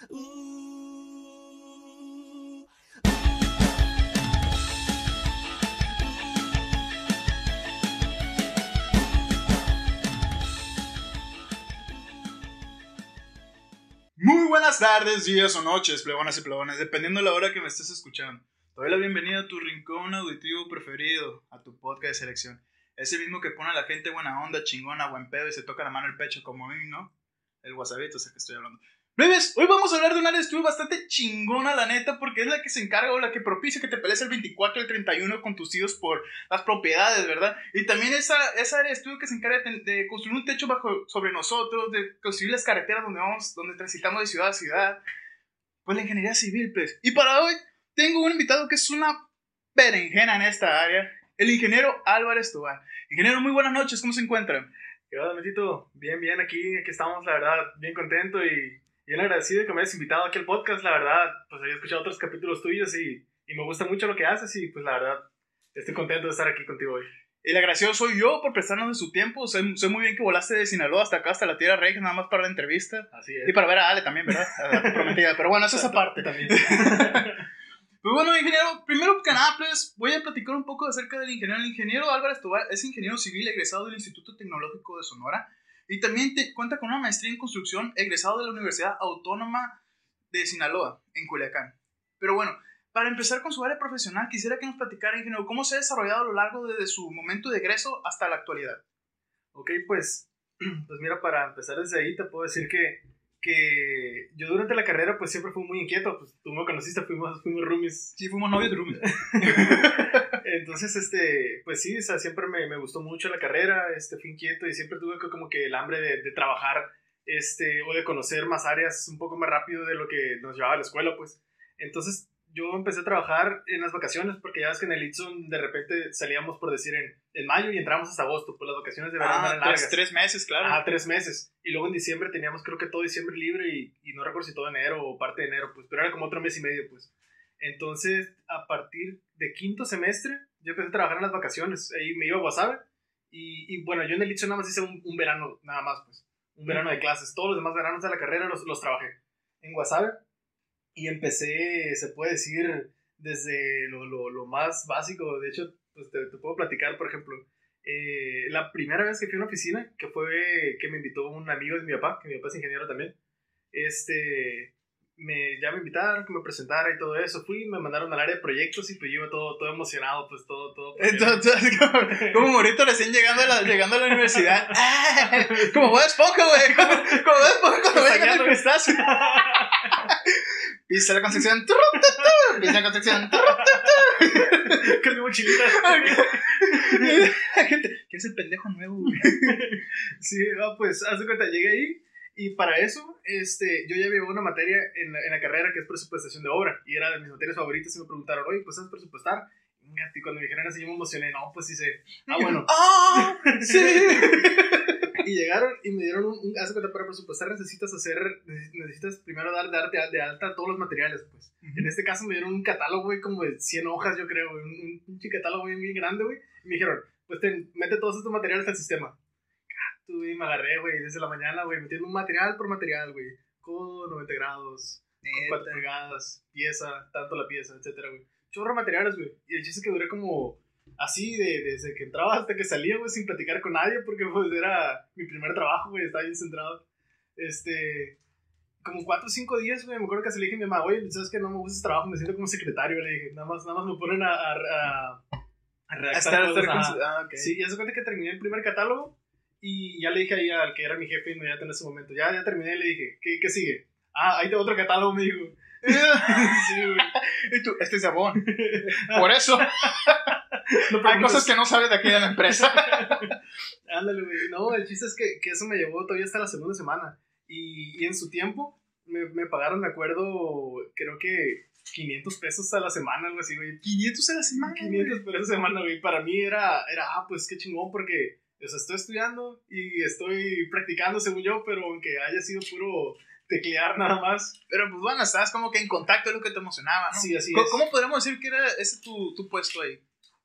Muy buenas tardes, días o noches, plebonas y plebones, dependiendo de la hora que me estés escuchando. Te doy la bienvenida a tu rincón auditivo preferido, a tu podcast de selección. Ese mismo que pone a la gente buena onda, chingona, buen pedo y se toca la mano el pecho como a mí, ¿no? El guasabito, sé que estoy hablando. Bebes, hoy vamos a hablar de una área de estudio bastante chingona, la neta, porque es la que se encarga o la que propicia que te pelees el 24 y el 31 con tus hijos por las propiedades, ¿verdad? Y también esa, esa área de estudio que se encarga de, de construir un techo bajo, sobre nosotros, de construir las carreteras donde vamos, donde transitamos de ciudad a ciudad. Pues la ingeniería civil, pues. Y para hoy tengo un invitado que es una berenjena en esta área, el ingeniero Álvarez Tobar. Ingeniero, muy buenas noches, ¿cómo se encuentra? ¿Qué onda, Metito? Bien, bien, aquí, aquí estamos, la verdad, bien contento y bien agradecido de que me hayas invitado aquí al podcast, la verdad, pues había escuchado otros capítulos tuyos y, y me gusta mucho lo que haces y pues la verdad, estoy contento de estar aquí contigo hoy. El agradecido soy yo por prestarnos de su tiempo. Sé, sé, muy bien que volaste de Sinaloa hasta acá, hasta la Tierra Regia, nada más para la entrevista. Así es. Y para ver a Ale también, ¿verdad? A prometida. Pero bueno, eso es aparte. también. Pues bueno, ingeniero, primero que nada, pues voy a platicar un poco acerca del ingeniero. El ingeniero Álvarez Tobar es ingeniero civil egresado del Instituto Tecnológico de Sonora y también te, cuenta con una maestría en construcción egresado de la Universidad Autónoma de Sinaloa, en Culiacán. Pero bueno, para empezar con su área profesional, quisiera que nos platicara, ingeniero, cómo se ha desarrollado a lo largo desde su momento de egreso hasta la actualidad. Ok, pues, pues mira, para empezar desde ahí te puedo decir que, que yo durante la carrera pues siempre fui muy inquieto, pues tú me conociste, fuimos, fuimos roomies. Sí, fuimos novios de roomies. Entonces, este, pues sí, o sea, siempre me, me, gustó mucho la carrera, este, fui inquieto y siempre tuve como que el hambre de, de, trabajar, este, o de conocer más áreas un poco más rápido de lo que nos llevaba a la escuela, pues. Entonces, yo empecé a trabajar en las vacaciones, porque ya ves que en el Itson de repente salíamos, por decir, en, en mayo y entramos hasta agosto, pues las vacaciones de verano ah, eran largas. Tres, tres meses, claro. Ajá, tres meses. Y luego en diciembre teníamos creo que todo diciembre libre y, y no recuerdo si todo enero o parte de enero, pues, pero era como otro mes y medio, pues. Entonces, a partir de quinto semestre, yo empecé a trabajar en las vacaciones. Ahí me iba a Guasave. Y, y bueno, yo en el Itson nada más hice un, un, verano, nada más, pues. Un verano de clases. Todos los demás veranos de la carrera los, los trabajé en Guasave. Y empecé, se puede decir, desde lo, lo, lo más básico. De hecho, pues te, te puedo platicar, por ejemplo, eh, la primera vez que fui a una oficina, que fue que me invitó un amigo de mi papá, que mi papá es ingeniero también, este, me, ya me invitaron, que me presentara y todo eso. Fui, me mandaron al área de proyectos y pues yo iba todo, todo emocionado, pues todo, todo. Entonces, como, como morito recién llegando a la, llegando a la universidad. ¡Ah! Como Bob Esponja, güey. Como, como Bob Esponja cuando va llegando el crustáceo. Pisa la construcción. Pisa la construcción. Con mi mochilita. Gente, ¿quién es el pendejo nuevo, güey? Sí, no, pues, haz de cuenta, llegué ahí. Y para eso, este, yo ya llevé una materia en la, en la carrera que es presupuestación de obra. Y era de mis materias favoritas. Y me preguntaron, oye, pues, ¿sabes presupuestar? Y cuando me dijeron así, yo me emocioné. No, pues sí sé. Ah, bueno. ¡Ah! ¡Sí! y llegaron y me dieron un, un hace cuenta para presupuestar necesitas hacer necesitas primero dar, darte de alta todos los materiales pues uh -huh. en este caso me dieron un catálogo güey como de 100 hojas yo creo un, un, un catálogo bien, bien grande güey y me dijeron pues te, mete todos estos materiales al sistema tú y me agarré güey desde la mañana güey metiendo un material por material güey codo 90 grados 4 pulgadas pieza tanto la pieza etcétera güey chorro materiales güey y el chiste es que duré como así de, desde que entraba hasta que salía, güey, sin platicar con nadie, porque pues era mi primer trabajo, güey, estaba bien centrado. Este, como cuatro o cinco días, güey, me acuerdo que se le dije a mi mamá, oye, ¿sabes que no me gusta ese trabajo? Me siento como secretario, le dije, nada más, nada más me ponen a, a, a, a redactar cosas. ah, okay. Sí, ya se cuenta que terminé el primer catálogo y ya le dije ahí al que era mi jefe inmediato en ese momento, ya, ya terminé y le dije, ¿qué, qué sigue? Ah, ahí tengo otro catálogo, me dijo. sí, güey. Y tú, este es Sabón. Por eso. No, Hay cosas que no sabes de aquí de la empresa. Ándale, güey. No, el chiste es que, que, eso me llevó todavía hasta la segunda semana. Y, y en su tiempo me, me, pagaron, me acuerdo, creo que 500 pesos a la semana, algo así, güey. 500 a la semana. 500 pesos a la semana, güey. Para mí era, era, ah, pues qué chingón, porque, o sea, estoy estudiando y estoy practicando, según yo, pero aunque haya sido puro teclear nada más. Pero pues bueno, estabas como que en contacto, es lo que te emocionaba, ¿no? Sí, así ¿Cómo, es. ¿Cómo podríamos decir que era ese tu, tu puesto ahí?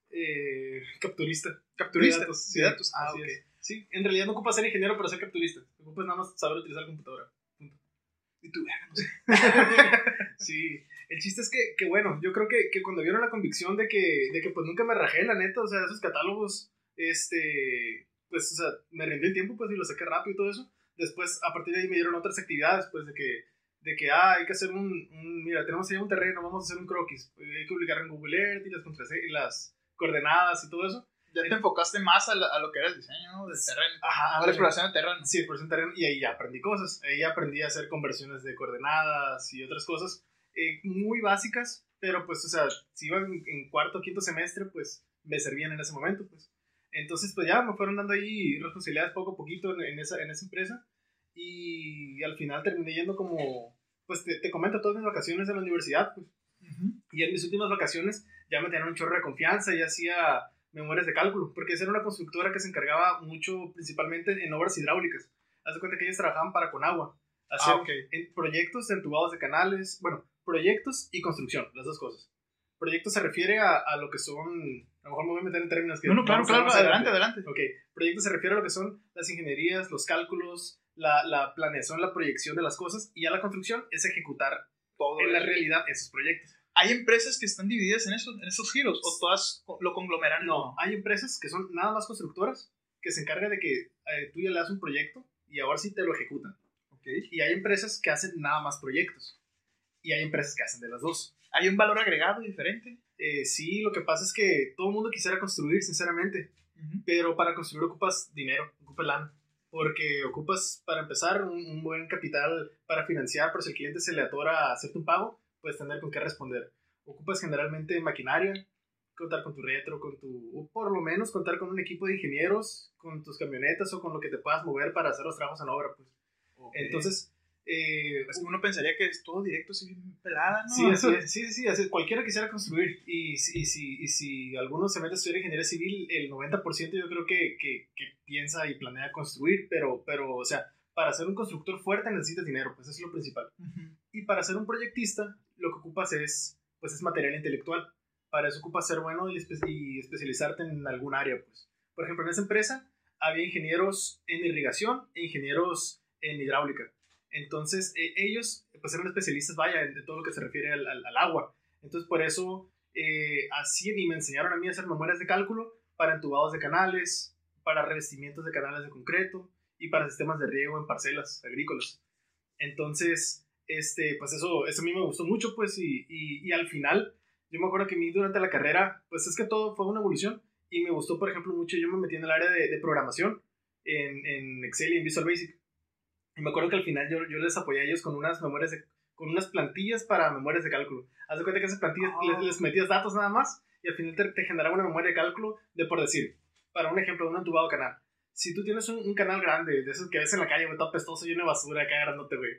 Eh, capturista. Capturista. De datos. Sí, de datos. Ah, ok. Sí, en realidad no ocupas ser ingeniero para ser capturista. Ocupas nada más saber utilizar la computadora. Punto. Y tú, "Verga, no sé. sí, el chiste es que, que bueno, yo creo que, que cuando vieron la convicción de que, de que pues nunca me rajé, la neta, o sea, esos catálogos, este, pues, o sea, me rendí el tiempo, pues, y lo saqué rápido y todo eso. Después, a partir de ahí me dieron otras actividades, pues, de que, de que, ah, hay que hacer un, un mira, tenemos ahí un terreno, vamos a hacer un croquis. Hay que publicar en Google Earth y las, y las coordenadas y todo eso. Ya te enfocaste más a, la- a lo que era el diseño ¿no? del terreno. Ajá, a la exploración del terreno. Sí, por terreno, y ahí ya aprendí cosas. Ahí ya aprendí a hacer conversiones de coordenadas y otras cosas eh, muy básicas, pero pues, o sea, si iba en, en cuarto o quinto semestre, pues me servían en ese momento, pues. Entonces, pues ya me fueron dando ahí responsabilidades poco a poquito en, en esa, en esa empresa y al final terminé yendo como, pues te, te comento todas mis vacaciones en la universidad, pues. Y en mis últimas vacaciones ya me tenían un chorro de confianza y hacía memorias de cálculo, porque esa era una constructora que se encargaba mucho, principalmente en obras hidráulicas. Haz de cuenta que ellos trabajaban para Conagua, hacer Ah, ok. en proyectos entubados de canales, bueno, proyectos y construcción, las dos cosas. Proyectos se refiere a, a lo que son, a lo mejor me voy a meter en términos que... No, no, claro, a más adelante, adelante. Ok, proyectos se refiere a lo que son las ingenierías, los cálculos, la, la planeación, la proyección de las cosas, y ya la construcción es ejecutar Todo en la eso. realidad esos proyectos. ¿Hay empresas que están divididas en esos, en esos giros o todas lo conglomeran? No, hay empresas que son nada más constructoras que se encargan de que eh, tú ya le das un proyecto y ahora sí te lo ejecutan. Ok. Y hay empresas que hacen nada más proyectos. Y hay empresas que hacen de las dos. ¿Hay un valor agregado diferente? Eh, sí, lo que pasa es que todo el mundo quisiera construir, sinceramente. Pero para construir ocupas dinero, ocupas lana. Porque ocupas, para empezar, un, un buen capital para financiar, por si el cliente se le atora a hacerte un pago, puedes tener con qué responder. Ocupas generalmente maquinaria, contar con tu retro, con tu, o por lo menos contar con un equipo de ingenieros, con tus camionetas o con lo que te puedas mover para hacer los trabajos en obra, pues. Entonces, eh, uno pensaría que es todo directo, así bien pelada, ¿no? Sí, así es. sí, sí, sí, así- cualquiera quisiera construir. Y, si- y, si, y si alguno se mete a estudiar ingeniería civil, el 90% yo creo que, que, que piensa y planea construir, pero, pero, o sea, para ser un constructor fuerte necesitas dinero, pues eso es lo principal. Ujú. Y para ser un proyectista, lo que ocupas es, pues es material intelectual. Para eso ocupas ser bueno y, espe- y especializarte en algún área, pues. Por ejemplo, en esa empresa había ingenieros en irrigación e ingenieros en hidráulica. Entonces, eh, ellos, pues eran especialistas, vaya, en, todo lo que se refiere al, agua. Entonces, por eso, eh, así y me enseñaron a mí a hacer memorias de cálculo para entubados de canales, para revestimientos de canales de concreto y para sistemas de riego en parcelas agrícolas. Entonces, este, pues eso, eso a mí me gustó mucho, pues, y, y, y al final, yo me acuerdo que a mí durante la carrera, pues es que todo fue una evolución y me gustó, por ejemplo, mucho, yo me metí en el área de, de programación en, en Excel y en Visual Basic. Y me acuerdo que al final yo, yo les apoyé a ellos con unas memorias de, con unas plantillas para memorias de cálculo. Haz de cuenta que esas plantillas Ah. les, les metías datos nada más y al final te, te generaba una memoria de cálculo de, por decir, para un ejemplo, de un entubado canal. Si tú tienes un, un canal grande, de esos que ves en la calle, güey, todo apestoso, lleno de basura, acá grandote, güey.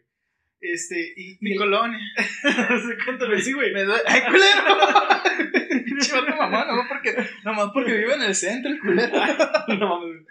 Este, y... Mi y colonia. Cuéntame, sí, güey. Me duele. ¡Ay, culero! Pinche vato mamá, no porque, nomás porque vive en el centro, el culero. no mames.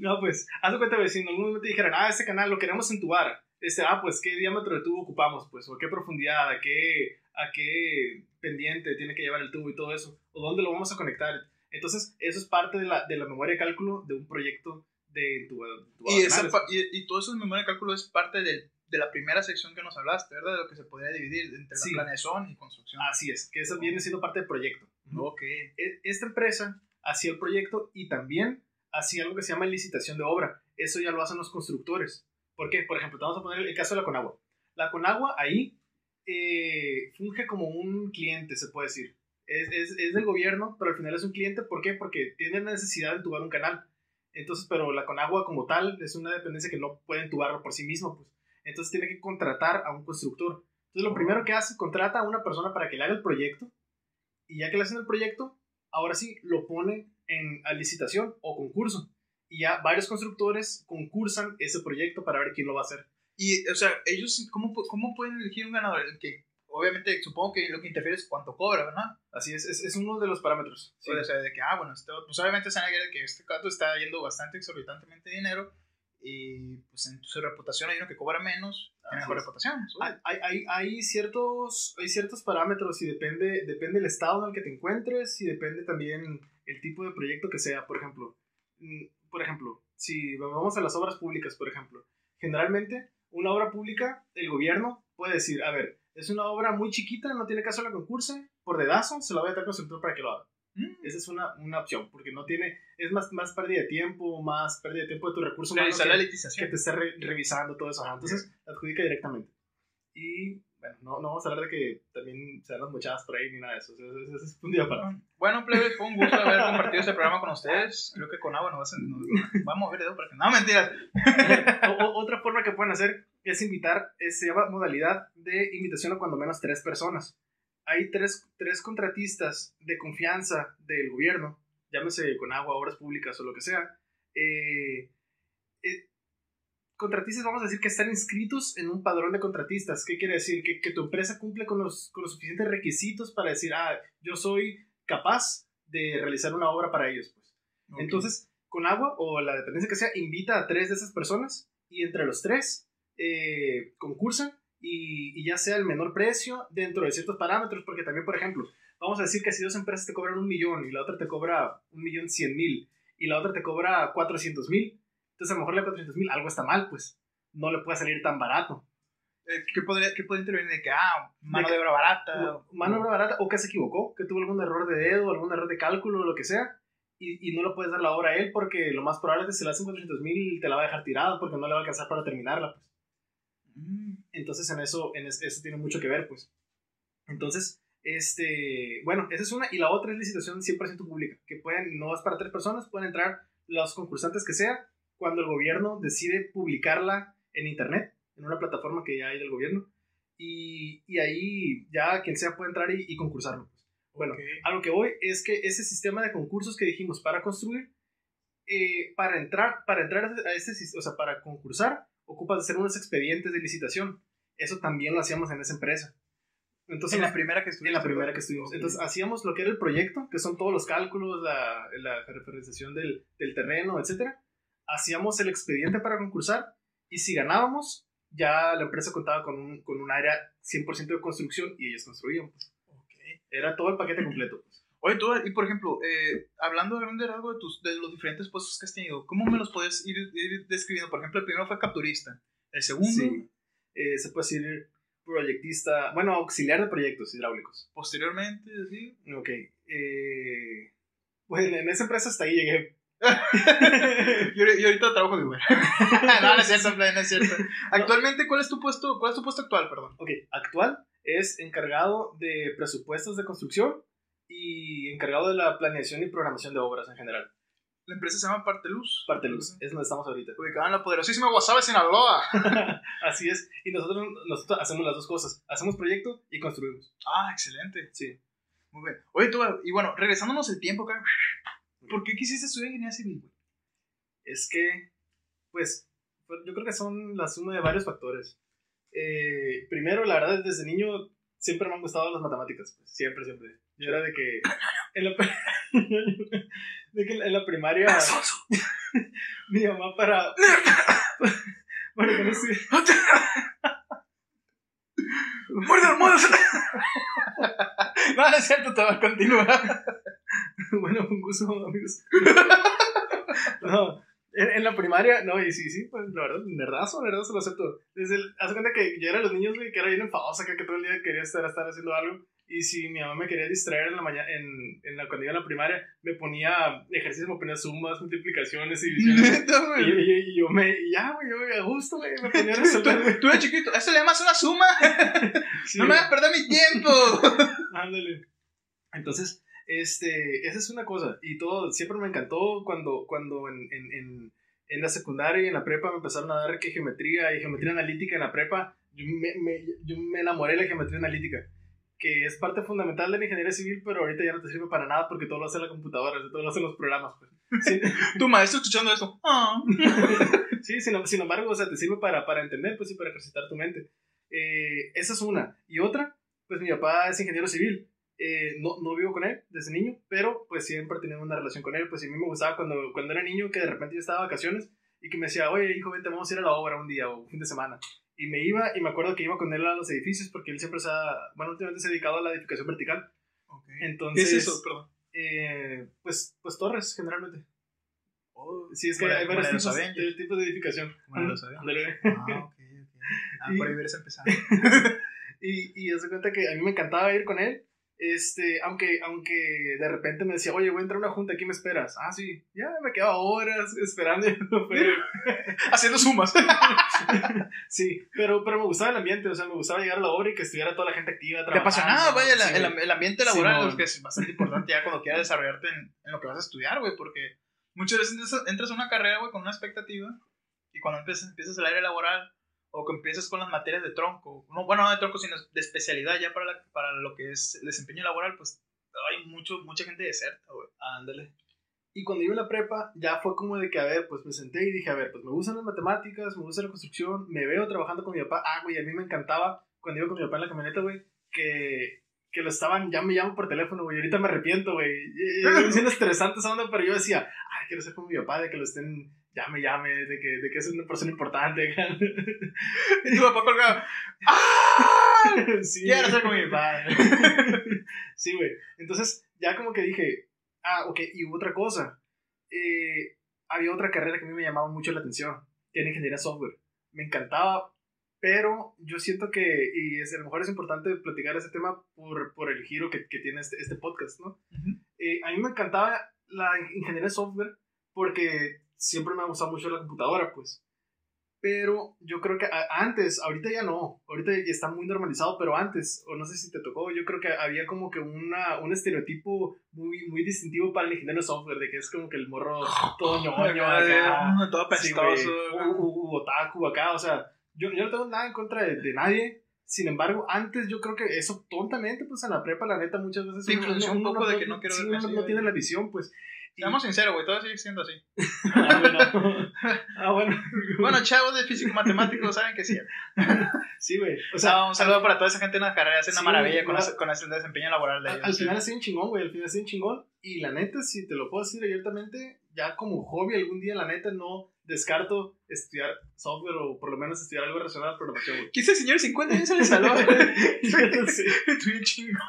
No, pues, haz de cuenta, si en algún momento dijeran, ah, ese canal lo queremos entubar, este, ah, pues, ¿qué diámetro de tubo ocupamos? Pues, o qué profundidad, a qué, a qué pendiente tiene que llevar el tubo y todo eso, o dónde lo vamos a conectar. Entonces, eso es parte de la, de la memoria de cálculo de un proyecto de entubado. entubado Y, esa y, y todo eso en memoria de cálculo es parte del- de la primera sección que nos hablaste, ¿verdad? De lo que se podría dividir entre Sí. la planeación y construcción. Así es, que eso viene siendo parte del proyecto. ok. E- esta empresa hacía el proyecto y también hacía algo que se llama licitación de obra. Eso ya lo hacen los constructores. ¿Por qué? Por ejemplo, te vamos a poner el caso de la Conagua. La Conagua ahí eh, funge como un cliente, se puede decir. Es, es, es del gobierno, pero al final es un cliente. ¿Por qué? Porque tiene la necesidad de entubar un canal. Entonces, pero la Conagua como tal es una dependencia que no puede entubarlo por sí mismo. Pues. Entonces tiene que contratar a un constructor. Entonces lo primero que hace, contrata a una persona para que le haga el proyecto. Y ya que le hacen el proyecto, ahora sí lo pone en a licitación o concurso. Y ya varios constructores concursan ese proyecto para ver quién lo va a hacer. Y, o sea, ellos, ¿cómo, cómo pueden elegir un ganador? El que, obviamente, supongo que lo que interfiere es cuánto cobra, ¿verdad? Así es, es, es uno de los parámetros. Sí. O sea, de que, ah, bueno, este, pues obviamente se van a ver que este gato está yendo bastante exorbitantemente dinero y pues en su reputación hay uno que cobra menos, tiene Así mejor reputación. Hay, hay, hay, ciertos, hay ciertos parámetros y depende, depende el estado en el que te encuentres y depende también el tipo de proyecto que sea. Por ejemplo, mm, por ejemplo, si vamos a las obras públicas, por ejemplo, generalmente una obra pública, el gobierno puede decir, a ver, es una obra muy chiquita, no tiene caso la concursa, por dedazo se la voy a dar constructor para que lo haga. Mm. Esa es una, una opción, porque no tiene, es más, más pérdida de tiempo, más pérdida de tiempo de tu recurso humano Realizar la que, que te esté re- revisando todo eso. Ajá, Entonces, la adjudica directamente. Y, bueno, no, no vamos a hablar de que también se dan las mochadas por ahí ni nada de eso. Ese- ese es un día para. Bueno, plebe, fue un gusto haber compartido este programa con ustedes. Creo que con agua nos, nos va a mover dedo para que. No, mentiras. O- otra forma que pueden hacer es invitar, es- se llama modalidad de invitación a cuando menos tres personas. Hay tres, tres contratistas de confianza del gobierno, llámese con agua, obras públicas o lo que sea. eh, eh, contratistas, vamos a decir que están inscritos en un padrón de contratistas. ¿Qué quiere decir? Que, que tu empresa cumple con los, con los suficientes requisitos para decir, ah, yo soy capaz de realizar una obra para ellos. Pues. Entonces, con agua o la dependencia que sea, invita a tres de esas personas y entre los tres eh, concursan y, y ya sea el menor precio dentro de ciertos parámetros, porque también, por ejemplo, vamos a decir que si dos empresas te cobran un millón y la otra te cobra un millón cien mil y la otra te cobra cuatrocientos mil, entonces a lo mejor la cuatrocientos mil algo está mal, pues no le puede salir tan barato. Eh, ¿Qué podría, qué puede intervenir de que, ah, mano De obra barata? o- Mano de obra barata o que se equivocó, que tuvo algún error de dedo, algún error de cálculo o lo que sea. Y, y no le puedes dar la obra a él porque lo más probable es que si le hacen 400 mil te la va a dejar tirada porque no le va a alcanzar para terminarla. Pues. Mm. Entonces en eso, en es- eso tiene mucho que ver, pues. Entonces, este, bueno, esa es una. Y la otra es licitación 100% pública, que pueden, no es para tres personas, pueden entrar los concursantes que sea, cuando el gobierno decide publicarla en internet, en una plataforma que ya hay del gobierno. Y, y ahí ya quien sea puede entrar y, y concursarlo. pues. Bueno, Ok. a lo que voy es que ese sistema de concursos que dijimos para construir, eh, para entrar, para entrar a ese, o sea, para concursar, ocupas de hacer unos expedientes de licitación. Eso también lo hacíamos en esa empresa. Entonces, en la primera que estuvimos. en la primera que estuvimos. Entonces, hacíamos lo que era el proyecto, que son todos los cálculos, la, la referenciación del, del terreno, etc. Hacíamos el expediente para concursar y si ganábamos, ya la empresa contaba con un, con un área 100% de construcción y ellos construían. pues. Ok. Era todo el paquete completo. pues. Oye, tú, y por ejemplo, eh, hablando de grande rasgo de, tus, de los diferentes puestos que has tenido, ¿cómo me los puedes ir, ir describiendo? Por ejemplo, el primero fue capturista, el segundo, Sí. Eh, se puede decir proyectista, bueno, auxiliar de proyectos hidráulicos. posteriormente, ¿sí? Ok. Eh, bueno, en esa empresa hasta ahí llegué. yo, yo ahorita trabajo de Uber. no, no es cierto, no es cierto. Actualmente, ¿cuál es tu puesto, cuál es tu puesto actual, perdón? Ok, actual es encargado de presupuestos de construcción y encargado de la planeación y programación de obras en general. La empresa se llama Parteluz. Parte luz, es donde estamos ahorita. Ubicada en la poderosísima Guasave, Sinaloa. Así es, y nosotros, nosotros hacemos las dos cosas, hacemos proyecto y construimos. Ah, excelente. Sí. Muy bien. Oye, tú, y bueno, regresándonos el tiempo acá, ¿por qué quisiste estudiar ingeniería civil, güey? Es que, pues, pues, yo creo que son la suma de varios factores. Eh, primero, la verdad, desde niño siempre me han gustado las matemáticas. pues, siempre, siempre. Yo era de que. En la, de que en la primaria. mi mamá para. Bueno, que no sé. ¡Muerde, muerde! no, no es cierto, te va a continuar. Bueno, un gusto, amigos. No, en, en la primaria, no, y sí, sí, pues la verdad, nerdazo, nerdazo lo acepto. Desde el, haz de cuenta que yo era de los niños, güey, que era bien enfadosa, que, que todo el día quería estar, estar haciendo algo. Y si mi mamá me quería distraer en la mañana, en, en la, cuando iba a la primaria, me ponía ejercicios, me ponía sumas, multiplicaciones y divisiones. Y, güey. y- yo me, y ya, güey, yo, a gusto, güey, me ponía a resolver. Tú eres chiquito, eso le llamas una suma. Sí, no me hagas perder mi tiempo. Ándale. Entonces, este, esa es una cosa. Y todo, siempre me encantó cuando, cuando en, en, en, en la secundaria y en la prepa me empezaron a dar que geometría y geometría analítica en la prepa. Yo me, me, yo me enamoré de la geometría analítica, que es parte fundamental de la ingeniería civil, pero ahorita ya no te sirve para nada porque todo lo hace la computadora, todo lo hacen los programas. Pues. Sí, tu maestro escuchando esto. Ah. sí sin, sin embargo, o sea, te sirve para, para entender, pues, y para ejercitar tu mente. Eh, esa es una. Y otra, pues mi papá es ingeniero civil. Eh, no, no vivo con él desde niño, pero pues siempre he tenido una relación con él. Pues a mí me gustaba cuando, cuando era niño que de repente yo estaba de vacaciones y que me decía, oye, hijo, vente, vamos a ir a la obra un día o un fin de semana. Y me iba y me acuerdo que iba con él a los edificios porque él siempre se ha, bueno, últimamente se ha dedicado a la edificación vertical. ¿Qué Entonces, es eso? Perdón. eh, pues, pues torres, generalmente. Oh, Sí, es que hay varios tipos, de, tipos de edificación. Los Avengers. Ándale. Ah, ok, ok. y, por ahí hubieras empezado. y, y se cuenta que a mí me encantaba ir con él. Este, aunque, aunque de repente me decía, oye, voy a entrar a una junta, aquí me esperas. Ah, sí, ya me quedaba horas esperando, haciendo sumas. sí, pero, pero me gustaba el ambiente, o sea, me gustaba llegar a la obra y que estuviera toda la gente activa. Te apasionaba, vaya, el, el, ambiente laboral, que es bastante importante ya cuando quieras desarrollarte en, en, lo que vas a estudiar, güey, porque muchas veces entras a una carrera, güey, con una expectativa y cuando empiezas, empiezas el aire laboral o que empieces con las materias de tronco, no, bueno, no de tronco, sino de especialidad ya para, para lo que es el desempeño laboral, pues hay mucho, mucha gente deserta, güey. Ándale. Y cuando iba a la prepa, ya fue como de que, a ver, pues me senté y dije, a ver, pues me gustan las matemáticas, me gusta la construcción, me veo trabajando con mi papá. Ah, güey, a mí me encantaba cuando iba con mi papá en la camioneta, güey, que, que lo estaban, ya me llaman por teléfono, güey, ahorita me arrepiento, güey. Es estresante esa onda, pero yo decía, ay, quiero ser como mi papá, de que lo estén llame, llame, de que, de que es una persona importante. y tu papá colgado, ¡ah! Sí, Quiero ser como mi padre. sí, güey. Entonces, ya como que dije, ah, ok, y hubo otra cosa. Eh, había otra carrera que a mí me llamaba mucho la atención, que era ingeniería software. Me encantaba, pero yo siento que, y es, a lo mejor es importante platicar ese tema por, por el giro que, que tiene este, este podcast, ¿no? Eh, a mí me encantaba la ingeniería software porque siempre me ha gustado mucho la computadora, pues. Pero yo creo que antes, ahorita ya no, ahorita ya está muy normalizado, pero antes, o no sé si te tocó, yo creo que había como que una, un estereotipo muy, muy distintivo para el ingeniero de software, de que es como que el morro todo ñoño acá, todo pestoso, u, otaku acá, o sea, yo, yo no tengo nada en contra de, nadie, sin embargo, antes yo creo que eso tontamente, pues en la prepa, la neta, muchas veces... Te un poco de que no quiero no tiene la visión, pues. Seamos sinceros, güey, todo seguir siendo así. ah, bueno. ah, bueno. bueno, chavos de físico matemático saben que sí. sí, güey. O sea, un saludo para toda esa gente en las carreras, es una maravilla con, con ese desempeño laboral de ellos. Al, final ha sido un chingón, güey, al final ha sido un chingón. Y la neta, si te lo puedo decir abiertamente, ya como hobby algún día, la neta, no descarto estudiar software o por lo menos estudiar algo relacionado a programación, güey. ¿Qué señor 50 años en el salón? sí. chingón.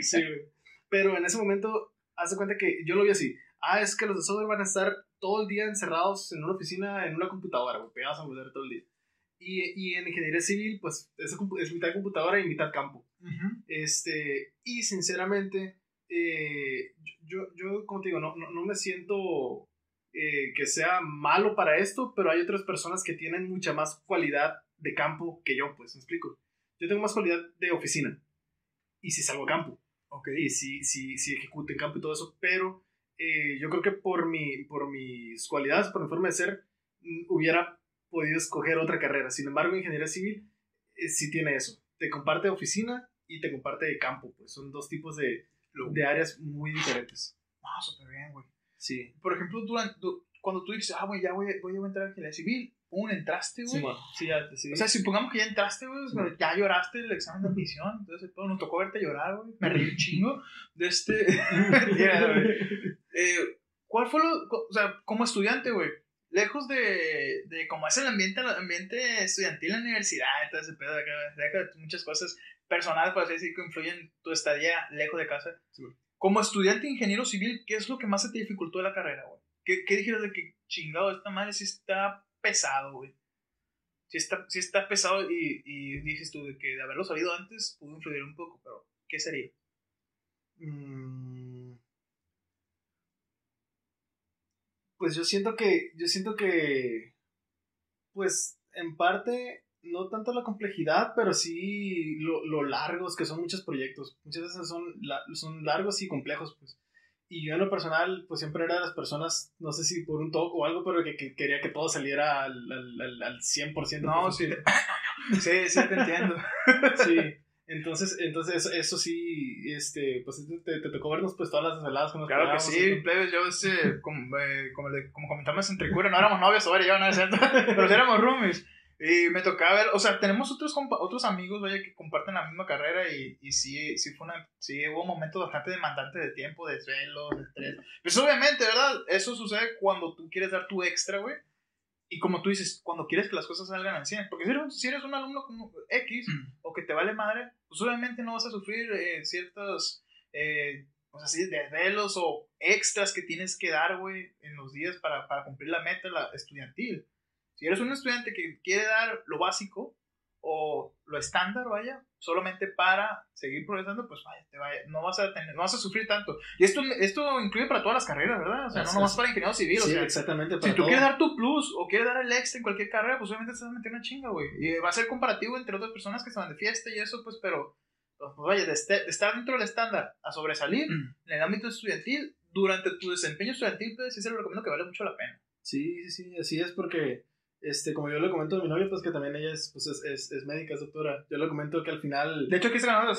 sí, güey. Pero en ese momento, haz de cuenta que yo lo vi así ah, es que los de software van a estar todo el día encerrados en una oficina, en una computadora, pegados a computadora todo el día. Y, y, en ingeniería civil, pues es, es mitad computadora y mitad campo. este, y sinceramente, eh, yo, yo, como te digo, no, no, me siento eh, que sea malo para esto, pero hay otras personas que tienen mucha más cualidad de campo que yo, pues, ¿me explico? Yo tengo más cualidad de oficina. Y si salgo a campo. Okay. Y si, si, si ejecuto en campo y todo eso, pero eh, yo creo que por, mi, por mis cualidades, por mi forma de ser, mm, hubiera podido escoger otra carrera. Sin embargo, ingeniería civil eh, sí tiene eso. Te comparte oficina y te comparte de campo. Pues son dos tipos de, de áreas muy diferentes. Ah, súper bien, güey. Sí. Por ejemplo, durante, cuando tú dices, ah, güey, ya voy, voy a entrar a ingeniería civil, un entraste, güey. Sí, ya, sí. O sea, si pongamos que ya entraste, güey, ya lloraste el examen de admisión, entonces todo, nos tocó verte llorar, güey. Me reí un chingo de este. eh, ¿Cuál fue lo. O sea, como estudiante, güey, lejos de, de cómo es el ambiente, el ambiente estudiantil en la universidad, todo ese pedo de acá, muchas cosas personales, por así decir, que influyen tu estadía lejos de casa. como estudiante ingeniero civil, ¿qué es lo que más se te dificultó de la carrera, güey? ¿Qué, ¿Qué dijeras de que chingado, esta madre sí está pesado, güey. Sí está, sí está pesado y, y, dices tú de que de haberlo sabido antes pudo influir un poco, pero ¿qué sería? Mm. Pues yo siento que, yo siento que, pues en parte, no tanto la complejidad, pero sí lo, lo largos que son muchos proyectos. Muchas veces son, son largos y complejos, pues. Y yo en lo personal, pues siempre era de las personas, no sé si por un toque o algo, pero que, que, quería que todo saliera al, al, al 100%. No, sí. sí, sí, te entiendo. sí. Entonces, entonces eso, eso, sí, este, pues te, te, tocó vernos pues todas las desveladas con los Claro que sí, plebes, yo este, como, eh, como, le, como comentamos entre cura, no éramos novios, ahora yo, no es cierto, pero sí éramos roomies. Y me tocaba ver, o sea, tenemos otros, otros amigos, vaya, que comparten la misma carrera y, y sí, sí, fue una, sí hubo momentos bastante demandantes de tiempo, de suelo, de estrés. Pues obviamente, ¿verdad? Eso sucede cuando tú quieres dar tu extra, güey. Y como tú dices, cuando quieres que las cosas salgan al 100. Porque si eres, si eres un alumno como X mm. o que te vale madre, pues obviamente no vas a sufrir eh, ciertos, eh, o sea, sí, desvelos o extras que tienes que dar, güey, en los días para, para cumplir la meta la estudiantil. Si eres un estudiante que quiere dar lo básico, o, lo estándar, vaya, solamente para seguir progresando, pues vaya, te vaya, no vas a tener, no vas a sufrir tanto. Y esto, esto incluye para todas las carreras, ¿verdad? O sea, no nomás para ingeniero civil, sí, o sea, exactamente. si tú todo. quieres dar tu plus o quieres dar el extra en cualquier carrera, pues obviamente te vas a meter una chinga, güey. Y va a ser comparativo entre otras personas que se van de fiesta y eso, pues, pero, pues, vaya, de, este- de estar dentro del estándar a sobresalir Mm. en el ámbito estudiantil, durante tu desempeño estudiantil, pues sí se lo recomiendo que vale mucho la pena. Sí, sí, sí, así es porque, este, como yo le comento a mi novia, pues que también ella es, pues, es, es, es médica, es doctora. Yo le comento que al final... De hecho, aquí se ganó.